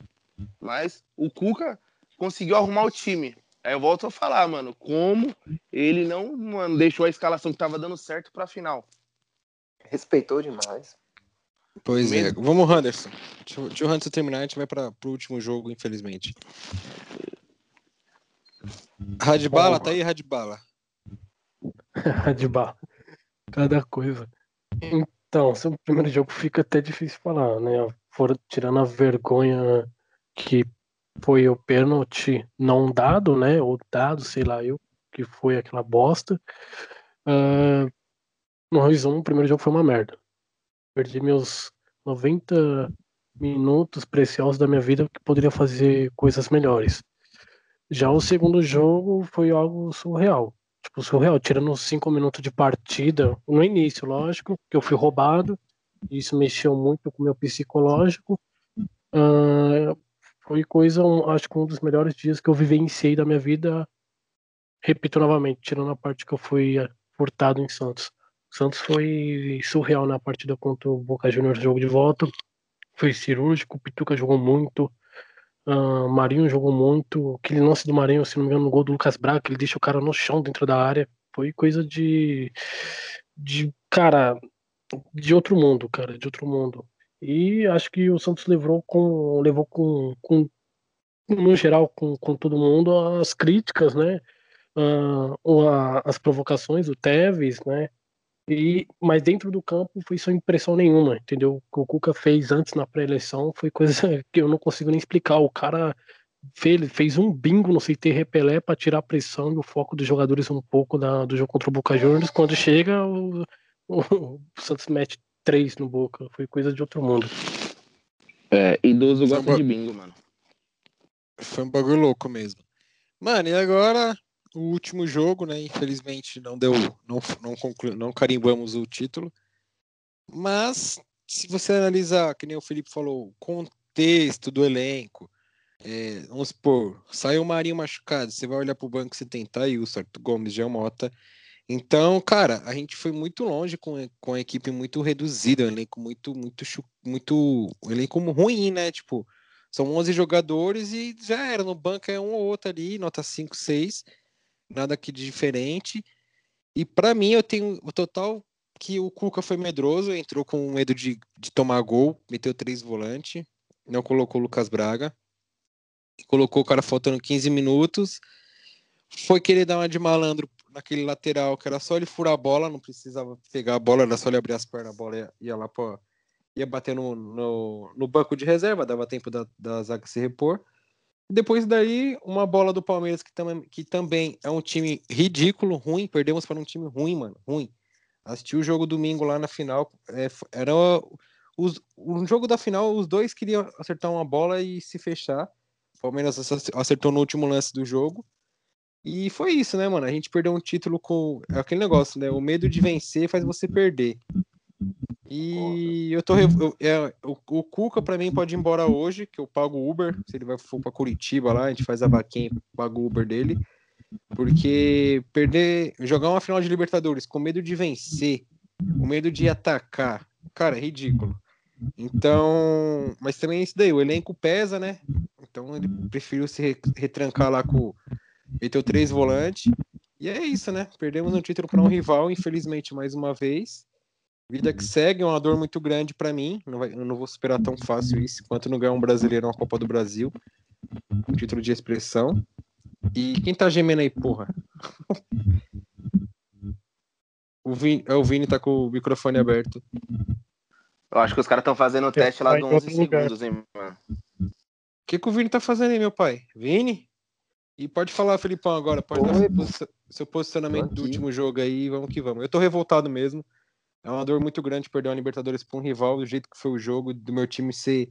Mas o Cuca conseguiu arrumar o time. Aí eu volto a falar, mano, como ele não, mano, deixou a escalação que tava dando certo pra final. Respeitou demais. Pois é. Vamos, Anderson. Deixa, o- deixa o Anderson terminar, a gente vai para o último jogo, infelizmente. Radbala, tá aí, Radbala? barra. Cada coisa. Então, sobre o primeiro jogo fica até difícil falar, né? Fora tirando a vergonha que foi o pênalti não dado, né? Ou dado, sei lá eu, que foi aquela bosta. Ah, no resumo, o primeiro jogo foi uma merda. Perdi meus 90 minutos preciosos da minha vida que poderia fazer coisas melhores. Já o segundo jogo foi algo surreal tipo, surreal, tirando os cinco minutos de partida, no início, lógico, que eu fui roubado, isso mexeu muito com o meu psicológico. Ah, foi coisa, um- acho que um dos melhores dias que eu vivenciei da minha vida. Repito novamente, tirando a parte que eu fui furtado em Santos. Santos foi surreal na partida contra o Boca Juniors, jogo de volta. Foi cirúrgico, o Pituca jogou muito. Ah, Marinho jogou muito. Aquele lance do Marinho, se não me engano, no gol do Lucas Braga, ele deixa o cara no chão dentro da área. Foi coisa de. de cara. de outro mundo, cara, de outro mundo. E acho que o Santos levou com. levou com. com no geral, com, com todo mundo, as críticas, né? A- as provocações, o Tevez, né? E, mas dentro do campo foi sem impressão nenhuma, entendeu? O que o Cuca fez antes na pré-eleição foi coisa que eu não consigo nem explicar. O cara fez, fez um bingo no CT Repelé para tirar a pressão e o foco dos jogadores um pouco da, do jogo contra o Boca Juniors. Quando chega, o, o, o Santos mete três no Boca. Foi coisa de outro mundo. É, idoso gosta um de bingo, mano. Foi um bagulho louco mesmo. Mano, e agora o último jogo, né? Infelizmente não deu, não, não, conclu, não carimbamos o título. Mas se você analisar, que nem o Felipe falou, o contexto do elenco, é, vamos supor, saiu o Marinho machucado, você vai olhar pro banco, você tem Thailson, Arthur Gomes, Jean Mota. Então, cara, a gente foi muito longe com, com a equipe muito reduzida, um elenco muito, muito, muito, um elenco ruim, né? Tipo, são 11 jogadores e já era, no banco é um ou outro ali, nota 5, 6, nada aqui de diferente. E pra mim, eu tenho o total que o Cuca foi medroso, entrou com medo de, de tomar gol, meteu três volantes, não colocou o Lucas Braga, colocou o cara faltando 15 minutos, foi querer dar uma de malandro naquele lateral, que era só ele furar a bola, não precisava pegar a bola, era só ele abrir as pernas, a bola ia, ia lá pra, ia bater no, no, no banco de reserva, dava tempo da, da zaga se repor. Depois daí, uma bola do Palmeiras, que, tam, que também é um time ridículo, ruim, perdemos para um time ruim, mano, ruim. Assisti o jogo domingo lá na final, é, era os, o jogo da final, os dois queriam acertar uma bola e se fechar. O Palmeiras ace- acertou no último lance do jogo. E foi isso, né, mano? A gente perdeu um título com é aquele negócio, né? O medo de vencer faz você perder. E eu tô. eu- é, o, o Cuca, pra mim, pode ir embora hoje, que eu pago o Uber. Se ele vai for pra Curitiba lá, a gente faz a vaquinha paga o Uber dele. Porque perder. Jogar uma final de Libertadores com medo de vencer, com medo de atacar, cara, é ridículo. Então. Mas também é isso daí, o elenco pesa, né? Então ele preferiu se re- retrancar lá com. Meteu três volantes. E é isso, né? Perdemos um título para um rival, infelizmente, mais uma vez. Vida que segue, é uma dor muito grande para mim. Não vai- eu não vou superar tão fácil isso quanto não ganhar um brasileiro na Copa do Brasil. Um título de expressão. E quem tá gemendo aí, porra? O Vini, é, o Vini tá com o microfone aberto. Eu acho que os caras estão fazendo o teste lá em 11 outro lugar. segundos, hein, mano. O que, que o Vini tá fazendo aí, meu pai? Vini? E pode falar, Felipão, agora. Pode dar Oi, seu, posi- seu posicionamento do último jogo aí. Vamos que vamos. Eu tô revoltado mesmo. É uma dor muito grande perder uma Libertadores pra um rival, do jeito que foi o jogo, do meu time ser.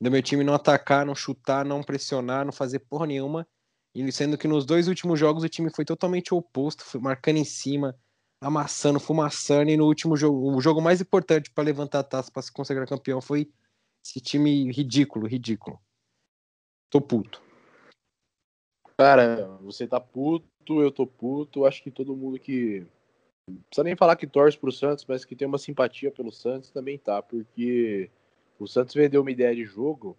Do meu time não atacar, não chutar, não pressionar, não fazer porra nenhuma. E sendo que nos dois últimos jogos o time foi totalmente oposto, foi marcando em cima, amassando, fumaçando. E no último jogo, o jogo mais importante para levantar a taça para se consagrar campeão foi esse time ridículo, ridículo. Tô puto. Cara, você tá puto, eu tô puto. Acho que todo mundo que. Precisa nem falar que torce pro Santos, mas que tem uma simpatia pelo Santos também tá, porque o Santos vendeu uma ideia de jogo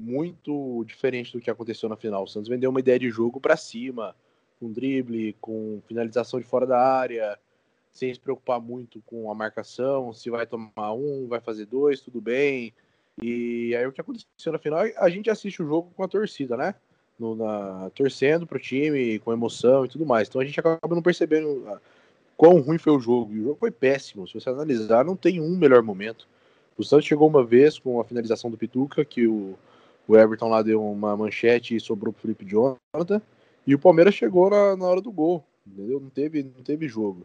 muito diferente do que aconteceu na final. O Santos vendeu uma ideia de jogo pra cima, com drible, com finalização de fora da área, sem se preocupar muito com a marcação, se vai tomar um, vai fazer dois, tudo bem. E aí o que aconteceu na final, a gente assiste o jogo com a torcida, né? no- na, torcendo pro time, com emoção e tudo mais. Então a gente acaba não percebendo quão ruim foi o jogo. E o jogo foi péssimo. Se você analisar, não tem um melhor momento. O Santos chegou uma vez com a finalização do Pituca, que o, o Everton lá deu uma manchete e sobrou pro Felipe Jonathan. E o Palmeiras chegou na, na hora do gol. Entendeu? Não teve, não teve jogo.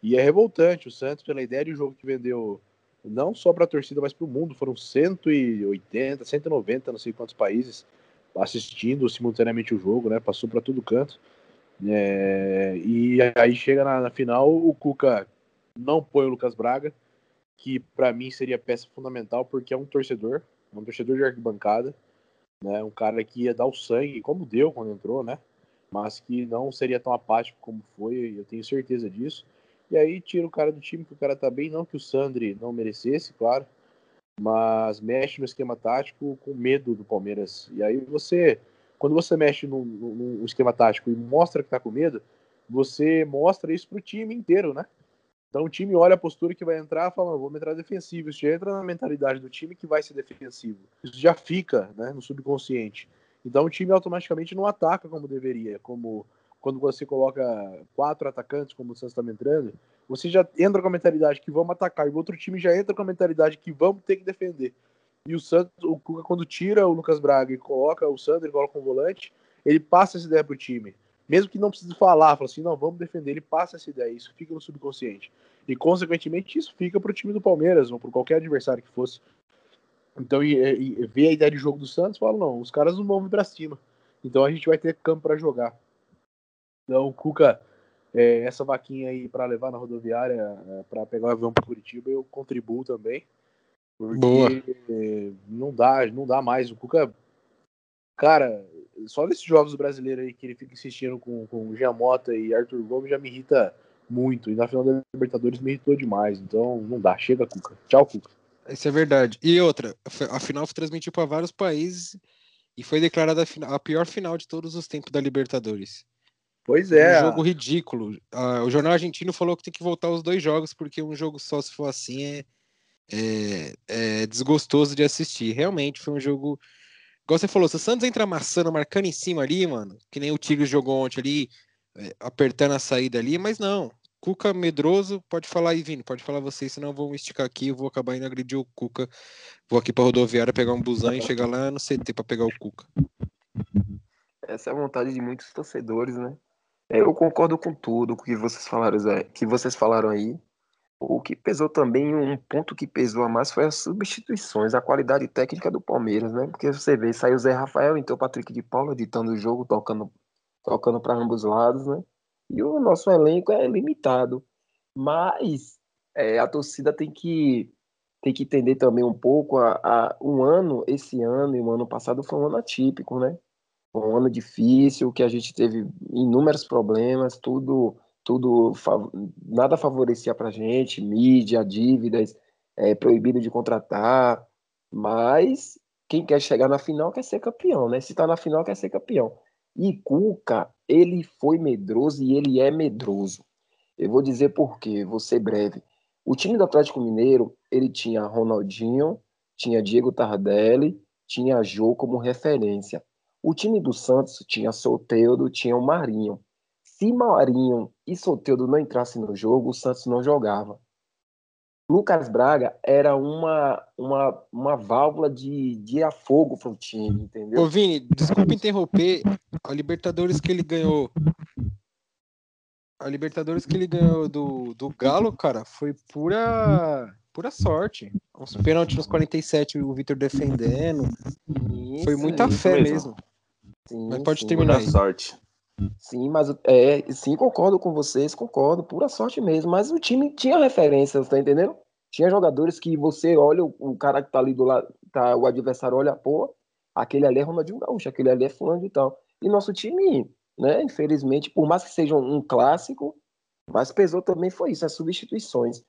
E é revoltante o Santos pela ideia de jogo que vendeu não só para a torcida, mas para o mundo. Foram 180, 190, não sei quantos países assistindo simultaneamente o jogo, né? Passou para todo canto. É, e aí chega na, na final, o Cuca não põe o Lucas Braga, que para mim seria peça fundamental, porque é um torcedor, é um torcedor de arquibancada, né? Um cara que ia dar o sangue, como deu quando entrou, né? Mas que não seria tão apático como foi, eu tenho certeza disso. E aí tira o cara do time, que o cara tá bem, não que o Sandri não merecesse, claro, mas mexe no esquema tático com medo do Palmeiras. E aí você, quando você mexe no- no esquema tático e mostra que tá com medo, você mostra isso pro time inteiro, né? Então o time olha a postura que vai entrar e fala, vamos entrar defensivo. Isso já entra na mentalidade do time que vai ser defensivo. Isso já fica né, no subconsciente. Então o time automaticamente não ataca como deveria, como quando você coloca quatro atacantes, como o Santos está entrando, você já entra com a mentalidade que vamos atacar, e o outro time já entra com a mentalidade que vamos ter que defender. E o Santos, o Cuca, quando tira o Lucas Braga e coloca o Sandro, ele coloca um volante, ele passa essa ideia pro time. Mesmo que não precise falar, fala assim, não, vamos defender, ele passa essa ideia, isso fica no subconsciente. E, consequentemente, isso fica pro time do Palmeiras, ou pro qualquer adversário que fosse. Então, e, e, ver a ideia de jogo do Santos, fala, não, os caras não vão vir pra cima. Então a gente vai ter campo para jogar. Então, Cuca, é, essa vaquinha aí para levar na rodoviária, é, para pegar o avião para Curitiba, eu contribuo também. Porque Boa. não dá, não dá mais. O Cuca, cara, só nesses jogos brasileiros aí que ele fica insistindo com, com Giamota e Arthur Gomes já me irrita muito. E na final da Libertadores me irritou demais. Então não dá. Chega, Cuca. Tchau, Cuca. Isso é verdade. E outra, a final foi transmitida para vários países e foi declarada a, pior final de todos os tempos da Libertadores. Pois é. Um jogo ridículo. Ah, o jornal argentino falou que tem que voltar os dois jogos, porque um jogo só, se for assim, é, é, é desgostoso de assistir. Realmente foi um jogo. Igual você falou, se o Santos entra amassando, marcando em cima ali, mano, que nem o Tigres jogou ontem ali, é, apertando a saída ali, mas não. Cuca medroso, pode falar aí, Vini, pode falar você, senão eu vou esticar aqui, eu vou acabar indo agredir o Cuca. Vou aqui pra rodoviária pegar um busão e chegar lá no CT pra pegar o Cuca. Essa é a vontade de muitos torcedores, né? É, Eu concordo com tudo que vocês falaram, que vocês falaram aí. O que pesou também, um ponto que pesou a mais foi as substituições, a qualidade técnica do Palmeiras, né? Porque você vê, saiu o Zé Rafael, entrou o Patrick de Paula editando o jogo, tocando, tocando para ambos os lados, né? E o nosso elenco é limitado. Mas é, a torcida tem que, tem que entender também um pouco a, a- um ano, esse ano e o ano passado foi um ano atípico, né? Foi um ano difícil, que a gente teve inúmeros problemas, tudo, tudo nada favorecia pra gente, mídia, dívidas, é, proibido de contratar, mas quem quer chegar na final quer ser campeão, né? Se tá na final quer ser campeão. E Cuca, ele foi medroso e ele é medroso. Eu vou dizer por quê, vou ser breve. O time do Atlético Mineiro, ele tinha Ronaldinho, tinha Diego Tardelli, tinha Jô como referência. O time do Santos tinha Soteudo, tinha o Marinho. Se Marinho e Soteudo não entrassem no jogo, o Santos não jogava. Lucas Braga era uma, uma, uma válvula de, de afogo para o time, entendeu? Ô, Vini, desculpa interromper. A Libertadores que ele ganhou. A Libertadores que ele ganhou do, do Galo, cara, foi pura pura sorte. Uns pênaltis nos 47, o Vitor defendendo. Foi Isso, muita isso fé mesmo. mesmo. Sim, Mas pode sim. terminar Muita aí. sorte. Sim, mas é, sim, concordo com vocês, concordo, pura sorte mesmo. Mas o time tinha referências, tá entendendo? Tinha jogadores que você olha, o, cara que tá ali do lado, tá, o adversário olha, pô, aquele ali é Ronaldinho Gaúcho, aquele ali é fulano de tal. E nosso time, né, infelizmente, por mais que seja um, clássico, mas pesou também foi isso, as substituições.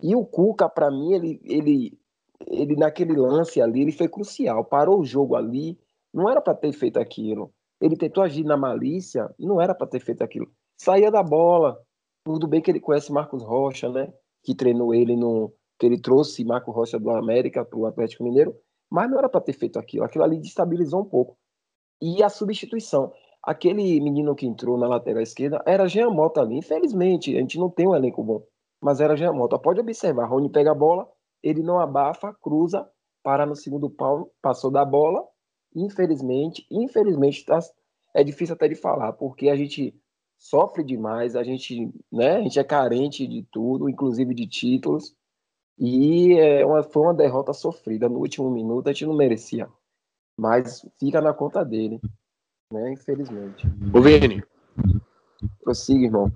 E o Cuca, pra mim, ele, ele, ele naquele lance ali, ele foi crucial, parou o jogo ali, não era para ter feito aquilo ele tentou agir na malícia, não era para ter feito aquilo. Saía da bola. Tudo bem que ele conhece Marcos Rocha, né? Que treinou ele no. que ele trouxe Marcos Rocha do América para o Atlético Mineiro, mas não era para ter feito aquilo. Aquilo ali destabilizou um pouco. E a substituição. Aquele menino que entrou na lateral esquerda era Jean Mota ali. Infelizmente, a gente não tem um elenco bom, mas era Jean Mota. Pode observar, Rony pega a bola, ele não abafa, cruza, para no segundo pau, passou da bola, infelizmente, infelizmente tá, é difícil até de falar, porque a gente sofre demais, a gente, né, a gente é carente de tudo, inclusive de títulos, e é uma, foi uma derrota sofrida no último minuto, a gente não merecia, mas fica na conta dele, né, infelizmente. Ô, Vini, Prossiga, irmão.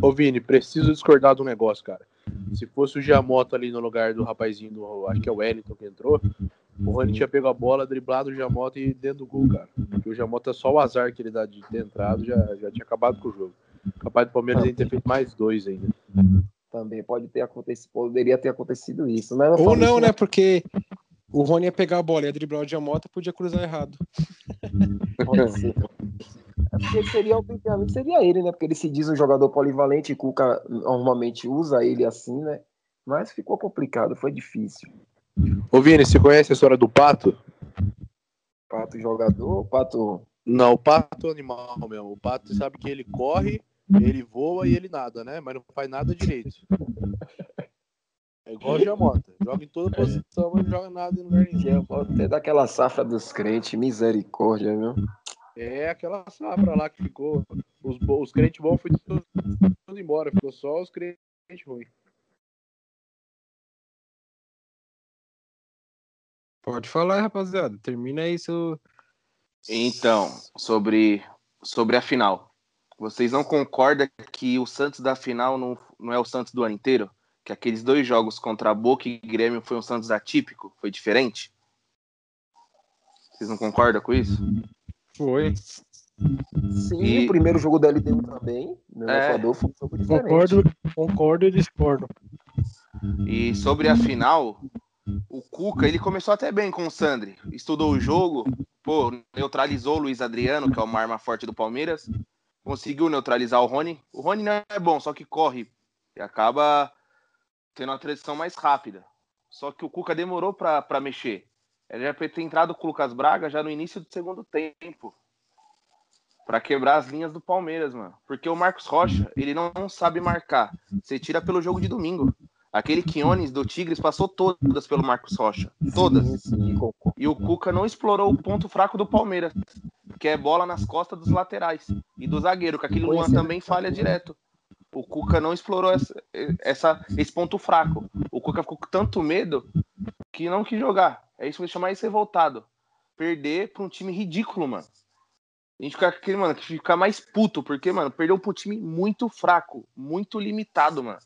ô, Vini, preciso discordar do negócio, cara. Se fosse o Giamota ali no lugar do rapazinho do. Acho que é o Wellington que entrou. O Rony tinha pego a bola, driblado o Giamota e dentro do gol, cara. Porque o Giamota, só o azar que ele dá de ter entrado, já, já tinha acabado com o jogo. Capaz do Palmeiras ainda ter feito mais dois ainda. Também pode ter acontecido, poderia ter acontecido isso, eu Ou não, isso, né? Porque o Rony ia pegar a bola, ia driblar o Diamota, podia cruzar errado. Pode ser. É porque seria, obviamente, seria ele, né? Porque ele se diz um jogador polivalente e Cuca normalmente usa ele assim, né? Mas ficou complicado, foi difícil. Ô, Vini, você conhece a história do Pato? Pato jogador, Pato. Não, o Pato é animal mesmo. O Pato, você sabe que ele corre, ele voa e ele nada, né? Mas não faz nada direito. É igual o Giamota. Joga em toda posição, mas não joga nada em lugar nenhum. Tinha até daquela safra dos crentes, misericórdia, viu? É aquela safra lá que ficou. Os, os crentes bons tudo, tudo embora. Ficou só os crentes ruins. Pode falar, rapaziada. Termina aí seu. Então, sobre, sobre a final. Vocês não concordam que o Santos da final não, não é o Santos do ano inteiro? Que aqueles dois jogos contra a Boca e Grêmio foi um Santos atípico? Foi diferente? Vocês não concordam com isso? Foi. Sim, E- o primeiro jogo da LDU também, no É. Equador, foi um jogo diferente. Concordo, concordo e discordo. E sobre a final, o Cuca, ele começou até bem com o Sandri. Estudou o jogo, pô, neutralizou o Luiz Adriano, que é uma arma forte do Palmeiras. Conseguiu neutralizar o Rony. O Rony não é bom, só que corre e acaba tendo uma transição mais rápida. Só que o Cuca demorou pra mexer. Ele já ter entrado com o Lucas Braga já no início do segundo tempo. Pra quebrar as linhas do Palmeiras, mano. Porque o Marcos Rocha, ele não sabe marcar. Você tira pelo jogo de domingo. Aquele Quiones do Tigres passou todas pelo Marcos Rocha. Todas. Sim, sim, concordo. E o Cuca não explorou o ponto fraco do Palmeiras, que é bola nas costas dos laterais e do zagueiro, que aquele Luan é. também falha direto. O Cuca não explorou essa, essa- esse ponto fraco. O Cuca ficou com tanto medo que não quis jogar. É isso que eu chamo mais revoltado. Perder pra um time ridículo, mano. A gente fica aquele, mano, que fica mais puto, porque, mano, perdeu pra um time muito fraco, muito limitado, mano.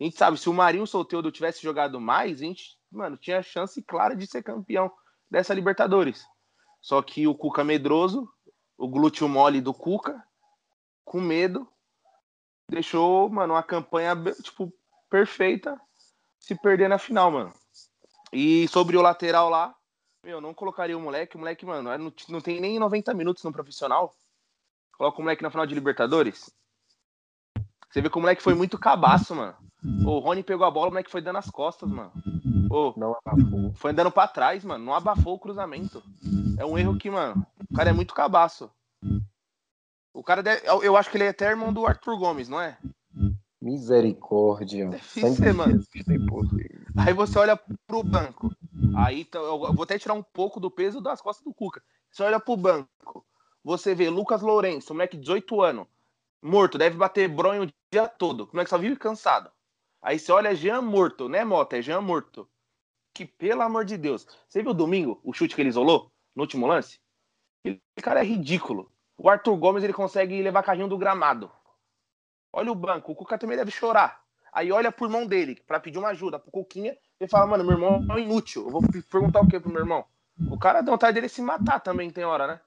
A gente sabe, se o Marinho Solteudo tivesse jogado mais, a gente, mano, tinha chance clara de ser campeão dessa Libertadores. Só que o Cuca medroso, o glúteo mole do Cuca, com medo, deixou, mano, uma campanha, tipo, perfeita se perder na final, mano. E sobre o lateral lá, meu, não colocaria o moleque. O moleque, mano, não, não tem nem 90 minutos no profissional. Coloca o moleque na final de Libertadores. Você vê que o moleque foi muito cabaço, mano. O Rony pegou a bola, o moleque foi dando as costas, mano. Ô, Não abafou. foi andando pra trás, mano. Não abafou o cruzamento. É um erro que, mano, o cara é muito cabaço. O cara, deve, eu, acho que ele é até irmão do Arthur Gomes, não é? Misericórdia. Deve ser, de mano. Aí você olha pro banco. Aí tá- eu vou até tirar um pouco do peso das costas do Cuca. Você olha pro banco. Você vê Lucas Lourenço, moleque de 18 anos, morto, deve bater bronho dia todo. O moleque só vive cansado. Aí você olha Jean morto, não é Mota, é Jean morto. Que pelo amor de Deus. Você viu domingo o chute que ele isolou no último lance? Aquele cara é ridículo. O Arthur Gomes ele consegue levar carrinho do gramado. Olha o banco, o Cuca também deve chorar. Aí olha pro irmão dele, pra pedir uma ajuda pro Cuquinha, e fala, mano, meu irmão é inútil. Eu vou perguntar o que pro meu irmão? O cara dá vontade dele se matar também, tem hora, né?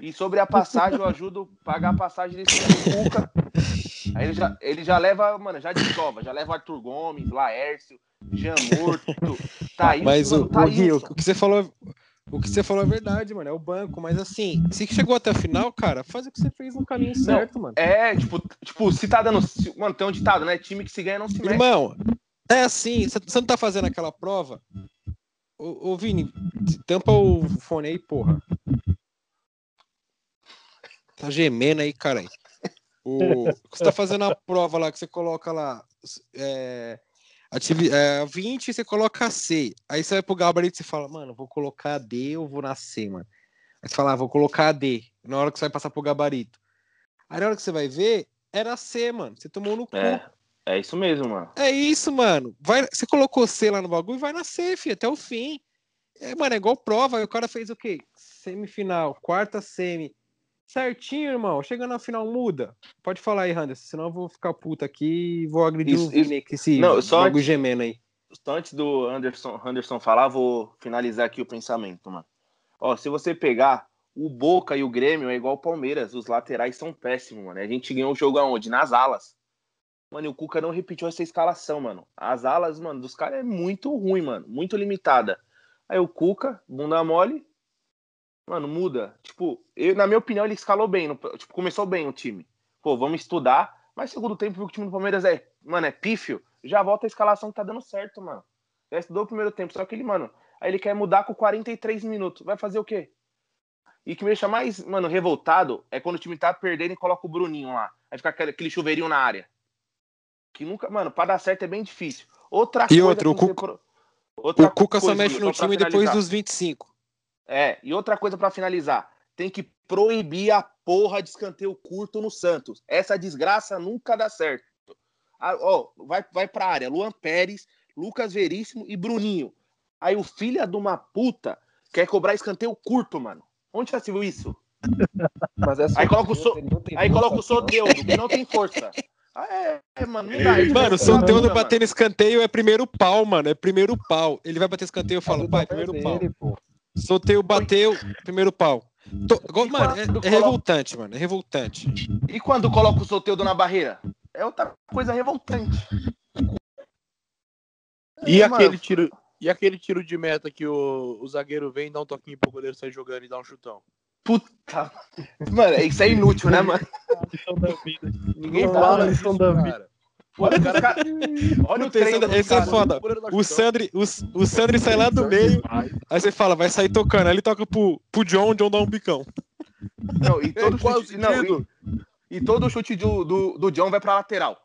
E sobre a passagem, eu ajudo a pagar a passagem desse Cuca. Aí ele já, ele já leva, mano, já desova, já leva o Arthur Gomes, Laércio, Jean Morto, Thaís, Mas o, mano, o Thaís, Gui, o, o que você falou. O que você falou é verdade, mano. É o banco. Mas assim, se chegou até a final, cara, faz o que você fez no caminho certo, mano. É, tipo, tipo, se tá dando. mano, tem um ditado, né? Time que se ganha não se mexe. Irmão, é assim, você você não tá fazendo aquela prova? Ô, ô Vini, tampa o fone aí, porra. Tá gemendo aí, caralho. O, você tá fazendo a prova lá que você coloca lá. É, ativi, é, 20 você coloca C. Aí você vai pro gabarito e você fala, mano, vou colocar D ou vou na C, mano. Aí você fala, ah, vou colocar D. Na hora que você vai passar pro gabarito. Aí na hora que você vai ver, era C, mano. Você tomou no cu. É, é isso mesmo, mano. É isso, mano. Vai, você colocou C lá no bagulho e vai nascer, filho, até o fim. É, mano, é igual prova. Aí o cara fez o quê? Semifinal, quarta semi. Certinho, irmão. Chegando na final, muda. Pode falar aí, Anderson, senão eu vou ficar puto aqui e vou agredir Isso- o Vini com esse Não, só antes- gemendo aí. Então, antes do Anderson, Anderson falar, vou finalizar aqui o pensamento, mano. Ó, se você pegar o Boca e o Grêmio é igual o Palmeiras, os laterais são péssimos, mano. A gente ganhou o jogo aonde? Nas alas. Mano, e o Cuca não repetiu essa escalação, mano. As alas, mano, dos caras é muito ruim, mano. Muito limitada. Aí o Cuca, bunda mole, mano, muda. Tipo, eu, na minha opinião, ele escalou bem. no- tipo, começou bem o time. Pô, vamos estudar. Mas segundo tempo, viu que o time do Palmeiras é, mano, é pífio. Já volta a escalação que tá dando certo, mano. Já estudou o primeiro tempo. Só que ele, mano, aí ele quer mudar com 43 minutos. Vai fazer o quê? E o que me deixa mais, mano, revoltado é quando o time tá perdendo e coloca o Bruninho lá. Aí fica aquele, chuveirinho na área. Que nunca, mano, pra dar certo é bem difícil. Outra E coisa outra, o Cuca- pro- outra O Cuca só mexe no time depois dos 25. É, e outra coisa pra finalizar. Tem que proibir a porra de escanteio curto no Santos. Essa desgraça nunca dá certo. Ah, ó, vai, vai pra área. Luan Pérez, Lucas Veríssimo e Bruninho. Aí o filho de uma puta quer cobrar escanteio curto, mano. Onde já se viu isso? Mas é só Aí coloca o so- ele não tem Aí força, coloca o. Soteudo, que não tem força. Ah, é, é, mano, não dá. Ele Mano, o vai- Soteudo batendo escanteio é primeiro pau, mano. É primeiro pau. Ele vai bater escanteio, eu falo, o pai, primeiro pau. dele, pô. Soteio bateu, primeiro pau. Tô- igual- mano, é, é revoltante, mano. É revoltante. E quando coloca o Soteudo na barreira? É outra coisa revoltante. E É, aquele mano. tiro, e aquele tiro de meta que o, o zagueiro vem, dá um toquinho pro goleiro sair jogando e dá um chutão. Puta. Mano, isso é inútil, né, mano? Ninguém fala vida. cara. Olha, o cara... Olha o Puta, esse, treino é- esse é foda. O. Sandri, o, o Sandri sai lá do meio, aí você fala, vai sair tocando. Aí ele toca pro, pro John, o John dá um bicão. Não, e todo qual chute, o não, e, e todo chute do, do, do John vai pra lateral.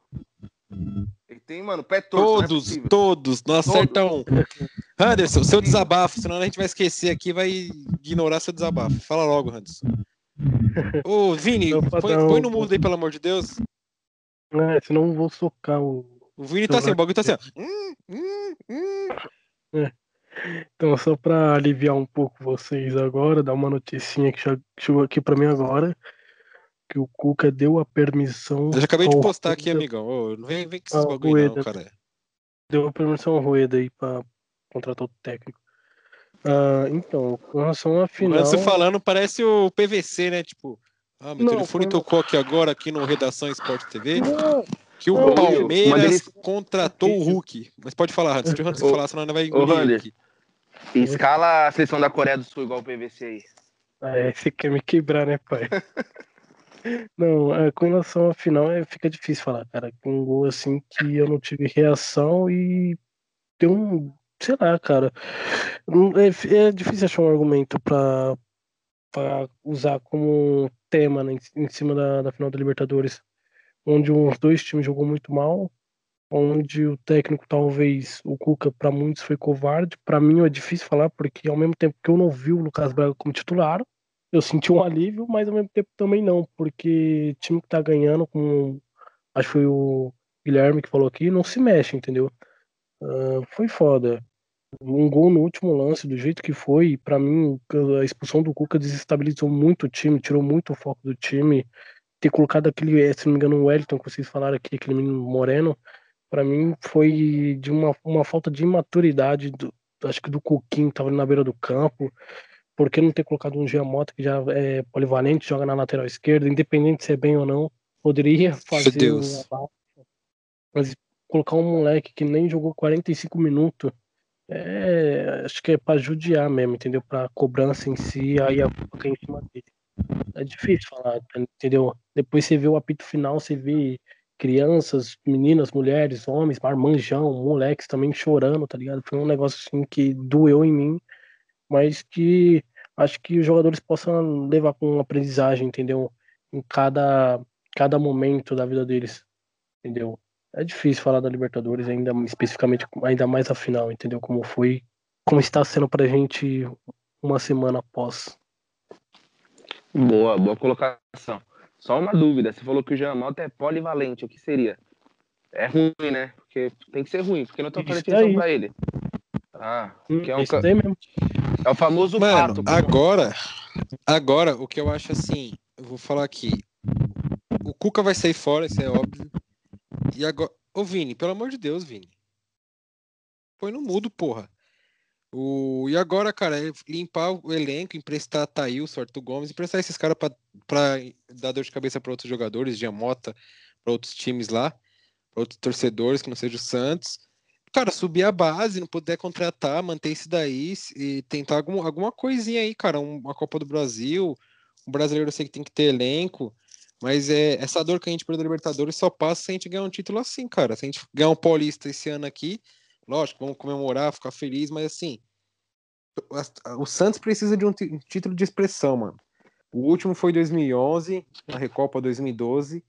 Ele tem, mano, pé torto. não é Todos, todos, não acerta um. Anderson, seu desabafo, senão a gente vai esquecer aqui e vai ignorar seu desabafo. Fala logo, Anderson. Ô, Vini, põe, põe no mudo aí, pelo amor de Deus. É, senão eu vou socar o. O Vini tá assim, o bagulho tá assim. Hum, hum, hum. Então, só pra aliviar um pouco vocês agora, dar uma noticinha que chegou aqui pra mim agora. Que o Cuca deu a permissão. Eu já acabei de postar aqui, Rueda- amigão. Ô, não vem, vem com esses bagulho não, Rueda. cara. Deu a permissão ao Rueda aí pra contratar o técnico. Ah, então, com relação à final. Anderson falando parece o PVC, né? Tipo, ah, meu Não, telefone foi- tocou aqui agora, aqui no Redação Esporte TV, Não, que o Will, Palmeiras eles- contratou o Hulk. Mas pode falar, Anderson. Deixa o Ô, falar, senão não vai engolir aqui. Escala a seleção da Coreia do Sul igual o PVC aí. É, você quer me quebrar, né, pai? Não, é, com relação à final, é, fica difícil falar, cara. Com um gol assim que eu não tive reação e tem um. Sei lá, cara. Não- É, é difícil achar um argumento pra, pra usar como tema né, em, cima da, da final da Libertadores, onde os dois times jogou muito mal, onde o técnico, talvez, o Cuca, pra muitos foi covarde. Pra mim é difícil falar, porque ao mesmo tempo que eu não vi o Lucas Braga como titular, eu senti um alívio, mas ao mesmo tempo também não, porque time que tá ganhando, como acho que foi o Guilherme que falou aqui, não se mexe, entendeu? Ah, foi foda. Um gol no último lance, do jeito que foi, pra mim, a expulsão do Cuca desestabilizou muito o time, tirou muito o foco do time. Ter colocado aquele, eh, se não me engano, o Wellington, que vocês falaram aqui, aquele menino moreno, pra mim foi de uma, uma falta de imaturidade, do, acho que do Coquinho, que tava ali na beira do campo. Por que não ter colocado um Giamota, que já é polivalente, joga na lateral esquerda, independente se é bem ou não, poderia fazer Deus. o abaixo. Mas colocar um moleque que nem jogou 45 minutos, é, acho que é pra judiar mesmo, entendeu? Pra cobrança em si, aí a culpa em cima dele. É difícil falar, entendeu? Depois você vê o apito final, você vê crianças, meninas, mulheres, homens, marmanjão, moleques também chorando, tá ligado? Foi um negócio assim que doeu em mim, mas que acho que os jogadores possam levar com aprendizagem, entendeu? Em cada, cada momento da vida deles, entendeu? É difícil falar da Libertadores, ainda especificamente, ainda mais a final, entendeu? Como foi, como está sendo pra gente uma semana após. Boa, boa colocação. Só uma dúvida, você falou que o Giamota é polivalente, o que seria? É ruim, né? Porque tem que ser ruim, porque não estão fazendo aí. pra ele. Ah, que é, um, Isso mesmo. é o famoso Mano, pato. agora, agora, o que eu acho assim, eu vou falar aqui. O Cuca vai sair fora, isso é óbvio. E agora. Ô, Vini, pelo amor de Deus, Vini. Põe no mudo, porra. O... E agora, cara, é limpar o elenco, emprestar Thailson, Arthur Gomes, emprestar esses caras pra, pra dar dor de cabeça pra outros jogadores, Giamota, pra outros times lá, pra outros torcedores que não seja o Santos. Cara, subir a base, não puder contratar, manter isso daí e tentar algum, alguma coisinha aí, cara. um- uma Copa do Brasil, um brasileiro eu sei que tem que ter elenco, mas é essa dor que a gente perdeu da Libertadores só passa se a gente ganhar um título assim, cara. Se a gente ganhar um Paulista esse ano aqui, lógico, vamos comemorar, ficar feliz, mas assim, o- Santos precisa de um título de expressão, mano. O último foi em 2011, a Recopa 2012.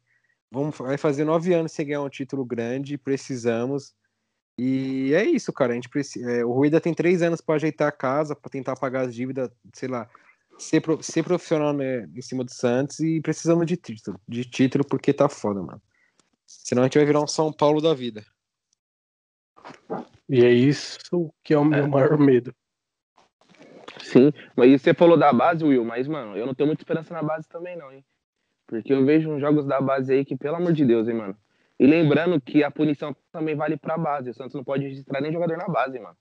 Vamos, vai fazer nove anos sem ganhar um título grande, precisamos. E é isso, cara. A gente precisa, é, o Rueda tem três anos para ajeitar a casa, para tentar pagar as dívidas, sei lá, ser, pro, ser profissional né, em cima do Santos e precisamos de título, de título porque tá foda, mano. Senão a gente vai virar um São Paulo da vida. E é isso que é o meu maior medo. Sim, mas você falou da base, Will, mas, mano, eu não tenho muita esperança na base também, não, hein? Porque eu vejo uns jogos da base aí que, pelo amor de Deus, hein, mano. E lembrando que a punição também vale pra base. O Santos não pode registrar nem jogador na base, mano.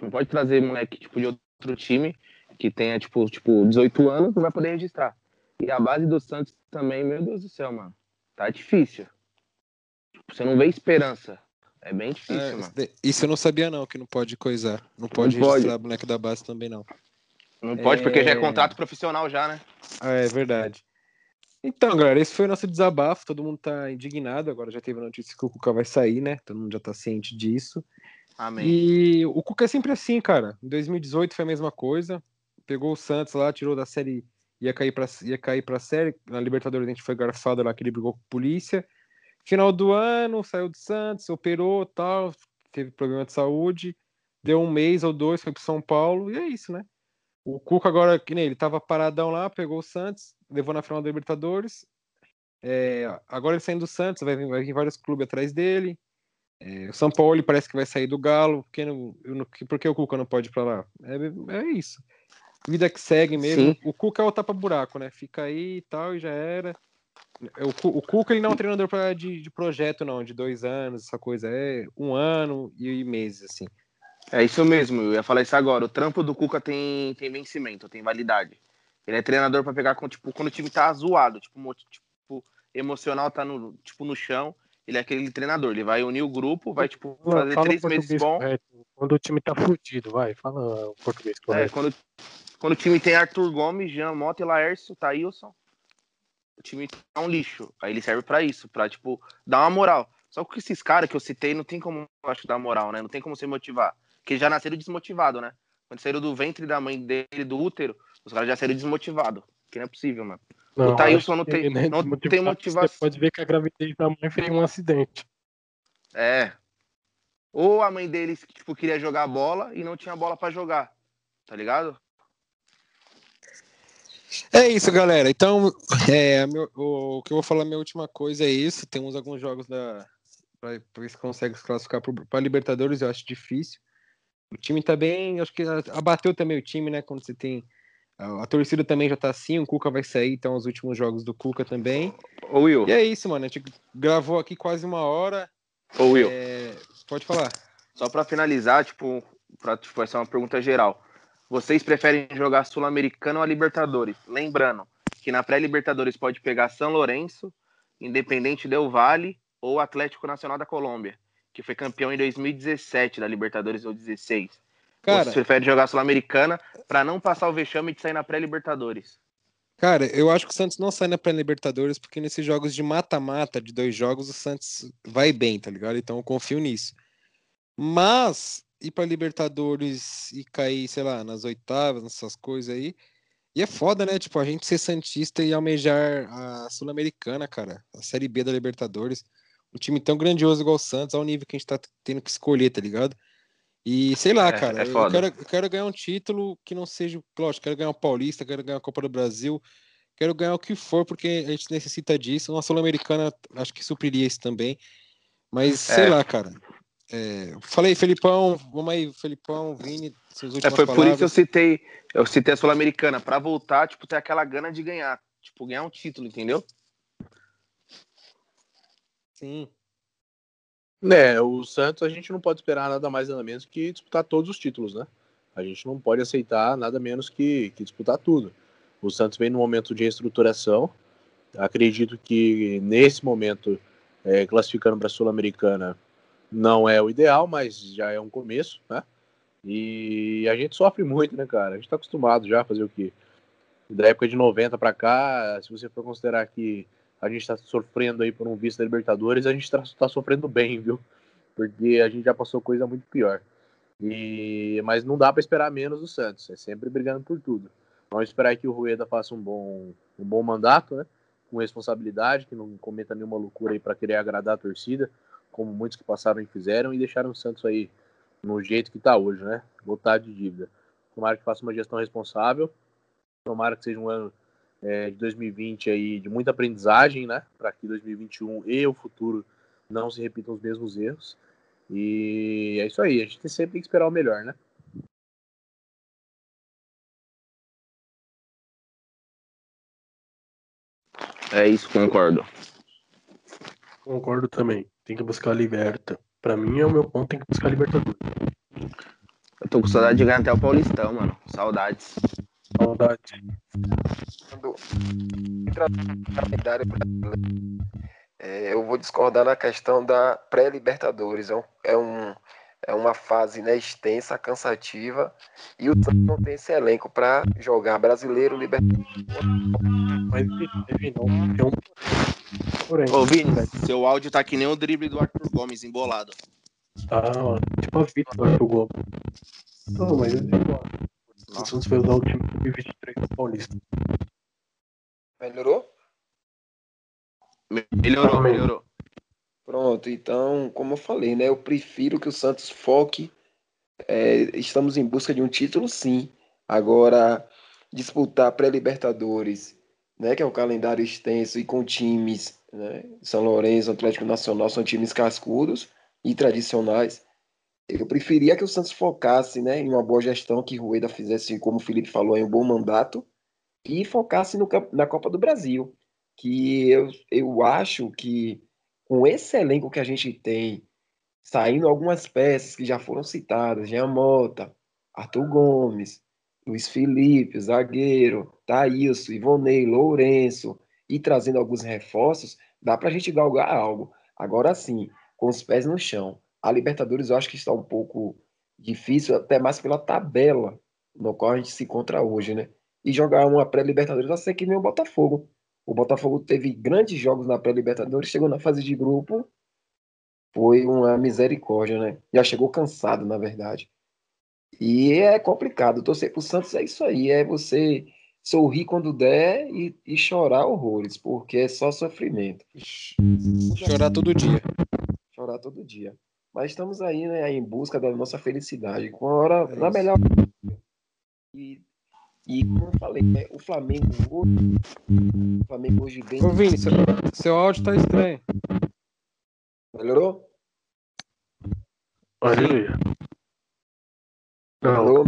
Não pode trazer moleque, tipo, de outro time que tenha, tipo, tipo 18 anos, não vai poder registrar. E a base do Santos também, meu Deus do céu, mano. Tá difícil. Você não vê esperança. É bem difícil, É, mano. isso eu não sabia, não, que não pode coisar. Não pode pode. registrar boneco da base também, não. Não pode, porque já é É. contrato profissional já, né? Ah, é verdade. Então, galera, esse foi o nosso desabafo. Todo mundo tá indignado. Agora já teve a notícia que o Cuca vai sair, né? Todo mundo já tá ciente disso. Amém. E o Cuca é sempre assim, cara. Em 2018 foi a mesma coisa. Pegou o Santos lá, tirou da série, ia cair pra, ia cair pra série. Na Libertadores a gente foi garfado lá, que ele brigou com a polícia. Final do ano, saiu do Santos, operou tal, teve problema de saúde. Deu um mês ou dois, foi pro São Paulo, e é isso, né? O Cuca agora, que nem ele, tava paradão lá, pegou o Santos, levou na final da Libertadores. É, agora ele saindo do Santos, vai vir, vai vir vários clubes atrás dele. É, o São Paulo ele parece que vai sair do Galo. Porque, não, eu não- por que o Cuca não pode ir pra lá? É, é isso. Vida que segue mesmo. Sim. O Cuca é o tapa-buraco, né? Fica aí e tal, e já era. O, Cu- o Cuca ele não é um treinador pra, de, de projeto, não, de dois anos, essa coisa. É um ano e, e meses, assim. É isso mesmo, eu ia falar isso agora. O trampo do Cuca tem, tem vencimento, tem validade. Ele é treinador pra pegar com, tipo, quando o time tá zoado, tipo, tipo, emocional tá no, tipo, no chão. Ele é aquele treinador, ele vai unir o grupo, vai, tipo, fazer Fala três meses bom. correto. Quando o time tá fudido, vai, fala o português É, correto. quando, quando o time tem Arthur Gomes, Jean Mota, Laércio, Thailson, o time tá um lixo. Aí ele serve pra isso, pra, tipo, dar uma moral. Só que esses caras que eu citei, não tem como, acho, dar moral, né? Não tem como se motivar. Porque já nasceram desmotivados, né? Quando saíram do ventre da mãe dele, do útero, os caras já saíram desmotivados. Que não é possível, mano. o Thailson acho não tem- ele é não desmotivado, tem motivação. Você pode ver que a gravidez da mãe foi um acidente. É. Ou a mãe deles, tipo, queria jogar bola e não tinha bola pra jogar. Tá ligado? É isso, galera. Então, é, meu- o, o que eu vou falar, minha última coisa é isso. Temos alguns jogos da. Pra, pra ver se consegue se classificar para Libertadores, eu acho difícil. O time tá bem, acho que abateu também o time, né? Quando você tem. A, a torcida também já tá assim, o Cuca vai sair, então os últimos jogos do Cuca também. Ô, Will. E é isso, mano. A gente gravou aqui quase uma hora. Ô, Will. É, pode falar. Só pra finalizar, tipo, pra, tipo, essa é uma pergunta geral. Vocês preferem jogar Sul-Americano ou a Libertadores? Lembrando que na pré-Libertadores pode pegar São Lourenço, Independente Del Vale ou Atlético Nacional da Colômbia, que foi campeão em 2017 da Libertadores ou 16. Cara, Vocês preferem jogar Sul-Americana pra não passar o vexame de sair na pré-Libertadores? Cara, eu acho que o Santos não sai na pré-Libertadores porque nesses jogos de mata-mata, de dois jogos, o Santos vai bem, tá ligado? Então eu confio nisso. Mas ir pra Libertadores e cair, sei lá, nas oitavas, nessas coisas aí. E é foda, né? Tipo, a gente ser Santista e almejar a Sul-Americana, cara. A Série B da Libertadores. Um time tão grandioso igual o Santos, ao nível que a gente tá tendo que escolher, tá ligado? E sei lá, É, cara, é eu, foda. quero, eu quero ganhar um título que não seja, lógico, quero ganhar o Paulista, quero ganhar a Copa do Brasil, quero ganhar o que for, porque a gente necessita disso. Uma Sul-Americana acho que supriria isso também. Mas sei É. lá, cara. É, falei, Felipão, vamos aí, Felipão, Vini, suas É, últimas foi por isso que eu palavras. citei, eu citei a Sul-Americana, pra voltar, tipo, ter aquela gana de ganhar. Tipo, ganhar um título, entendeu? Sim. É, o Santos a gente não pode esperar nada mais nada menos que disputar todos os títulos, né? A gente não pode aceitar nada menos que, que disputar tudo. O Santos vem num momento de reestruturação. Acredito que nesse momento, é, classificando para a Sul-Americana não é o ideal, mas já é um começo, né? E a gente sofre muito, né, cara? A gente tá acostumado já a fazer o quê? Da época de 90 para cá, se você for considerar que a gente está sofrendo aí por um vice da Libertadores, a gente está tá sofrendo bem, viu? Porque a gente já passou coisa muito pior. E mas não dá para esperar menos do Santos, é sempre brigando por tudo. Vamos esperar que o Rueda faça um bom, um bom mandato, né? Com responsabilidade, que não cometa nenhuma loucura aí para querer agradar a torcida. Como muitos que passaram e fizeram, e deixaram o Santos aí no jeito que está hoje, né? Lotado de dívida. Tomara que faça uma gestão responsável. Tomara que seja um ano é, de 2020 aí de muita aprendizagem, né? Para que 2021 e o futuro não se repitam os mesmos erros. E é isso aí, a gente sempre tem que esperar o melhor, né? É isso, concordo. Concordo também. Tem que buscar a liberta. Pra mim é o meu ponto, tem que buscar a Libertadores. Eu tô com saudade de ganhar até o Paulistão, mano. Saudades. Saudade. Quando calendário brasileiro, é, eu vou discordar na questão da pré-Libertadores. É, um, é, um, é uma fase né, extensa, cansativa, e o Santos não tem esse elenco para jogar brasileiro, Libertadores. Mas não. Tem um... Porém, Ô, Vini, seu áudio tá que nem o drible do Arthur Gomes embolado. tá, ó, tipo a vitória do Globo. Não, mas é igual. O Santos vai usar o time 2023 do Paulista. Melhorou? Me- Melhorou, melhorou. Pronto, então, como eu falei, né? Eu prefiro que o Santos foque. é, estamos em busca de um título, sim. Agora, disputar pré-Libertadores, né? Que é um calendário extenso e com times, né? São Lourenço, Atlético Nacional, são times cascudos e tradicionais. Eu preferia que o Santos focasse, né, em uma boa gestão, que Rueda fizesse, como o Felipe falou, em um bom mandato e focasse no, na Copa do Brasil. Que eu, eu acho que com esse elenco que a gente tem, saindo algumas peças que já foram citadas, Jean Mota, Arthur Gomes, Luiz Felipe, zagueiro, Thailson, Ivonei, Lourenço, e trazendo alguns reforços, dá pra gente galgar algo. Agora sim, com os pés no chão. A Libertadores eu acho que está um pouco difícil, até mais pela tabela no qual a gente se encontra hoje, né? E jogar uma pré-Libertadores vai ser que nem o Botafogo. O Botafogo teve grandes jogos na pré-Libertadores, chegou na fase de grupo, foi uma misericórdia, né? Já chegou cansado, na verdade. E é complicado. Torcer pro Santos é isso aí, é você sorrir quando der e, e chorar horrores, porque é só sofrimento. Chorar todo dia. Chorar todo dia. Mas estamos aí, né, em busca da nossa felicidade, com a hora, É na isso. melhor. E, e como eu falei, né, o Flamengo hoje, o Flamengo hoje bem. Ô, Vini, seu, seu áudio tá estranho. Melhorou? Aleluia. Não, Melhorou?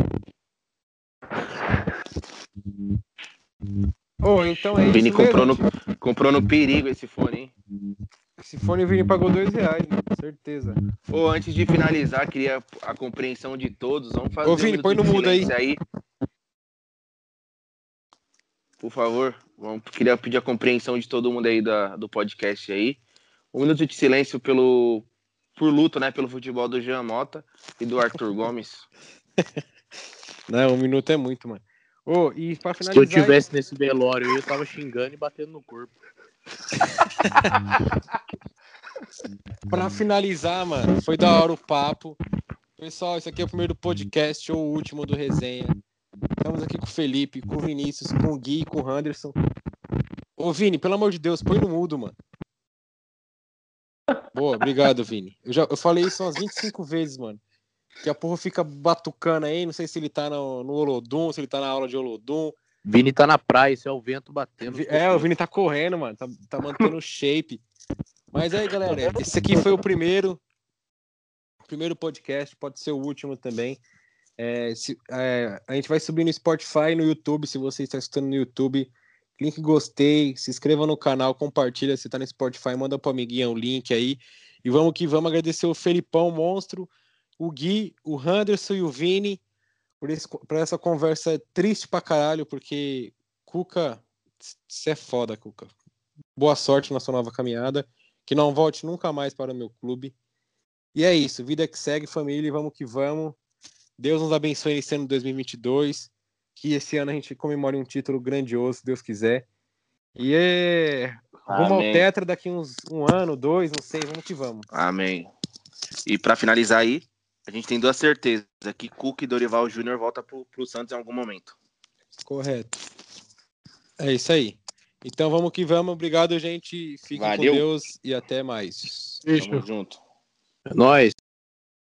Ô, então é O Vini comprou mesmo. no, comprou no perigo esse fone, hein? Esse fone o Vini pagou dois reais, mano. Certeza. Ô, antes de finalizar, queria a compreensão de todos. Vamos fazer Ô, um Vini, minuto põe no mudo aí. silêncio Por favor, vamos, queria pedir a compreensão de todo mundo aí da, do podcast aí. Um minuto de silêncio pelo por luto, né, pelo futebol do Jean Mota e do Arthur Gomes. Não, um minuto é muito, mano. Ô, e pra Se eu finalizar. tivesse nesse velório eu tava xingando e batendo no corpo. Pra finalizar, mano, foi da hora o papo. Pessoal, esse aqui é o primeiro podcast ou o último do resenha. Estamos aqui com o Felipe, com o Vinícius, com o Gui, com o Anderson. Ô, Vini, pelo amor de Deus, põe no mudo, mano. Boa, obrigado, Vini. Eu, já, eu falei isso umas 25 vezes, mano. Que a porra fica batucando aí, não sei se ele tá no, no Olodum, se ele tá na aula de Olodum. Vini tá na praia, isso é o vento batendo. É, o Vini tá correndo, mano. Tá, tá mantendo o shape. Mas aí, galera, esse aqui foi o primeiro. Primeiro podcast, pode ser o último também. É, se- é, a gente vai subir no Spotify e no YouTube. Se você está escutando no YouTube, clique em gostei, se inscreva no canal, compartilha. Se tá no Spotify, manda pro amiguinho o link aí. E vamos que vamos agradecer o Felipão Monstro, o Gui, o Anderson e o Vini por, esse, por essa conversa triste pra caralho, porque Cuca, você é foda, Cuca. Boa sorte na sua nova caminhada. Que não volte nunca mais para o meu clube. E é isso. Vida que segue, família. Vamos que vamos. Deus nos abençoe nesse ano de 2022. Que esse ano a gente comemore um título grandioso, se Deus quiser. E é. Rumo ao. Tetra daqui uns um ano, dois, não sei. Vamos que vamos. Amém. E pra finalizar aí, a gente tem duas certezas, que Cuca e Dorival Júnior volta pro, pro Santos em algum momento. Correto. É isso aí. Então vamos que vamos. Obrigado, gente. Fiquem Valeu. com Deus e até mais. Beijo. Tamo junto. É nóis.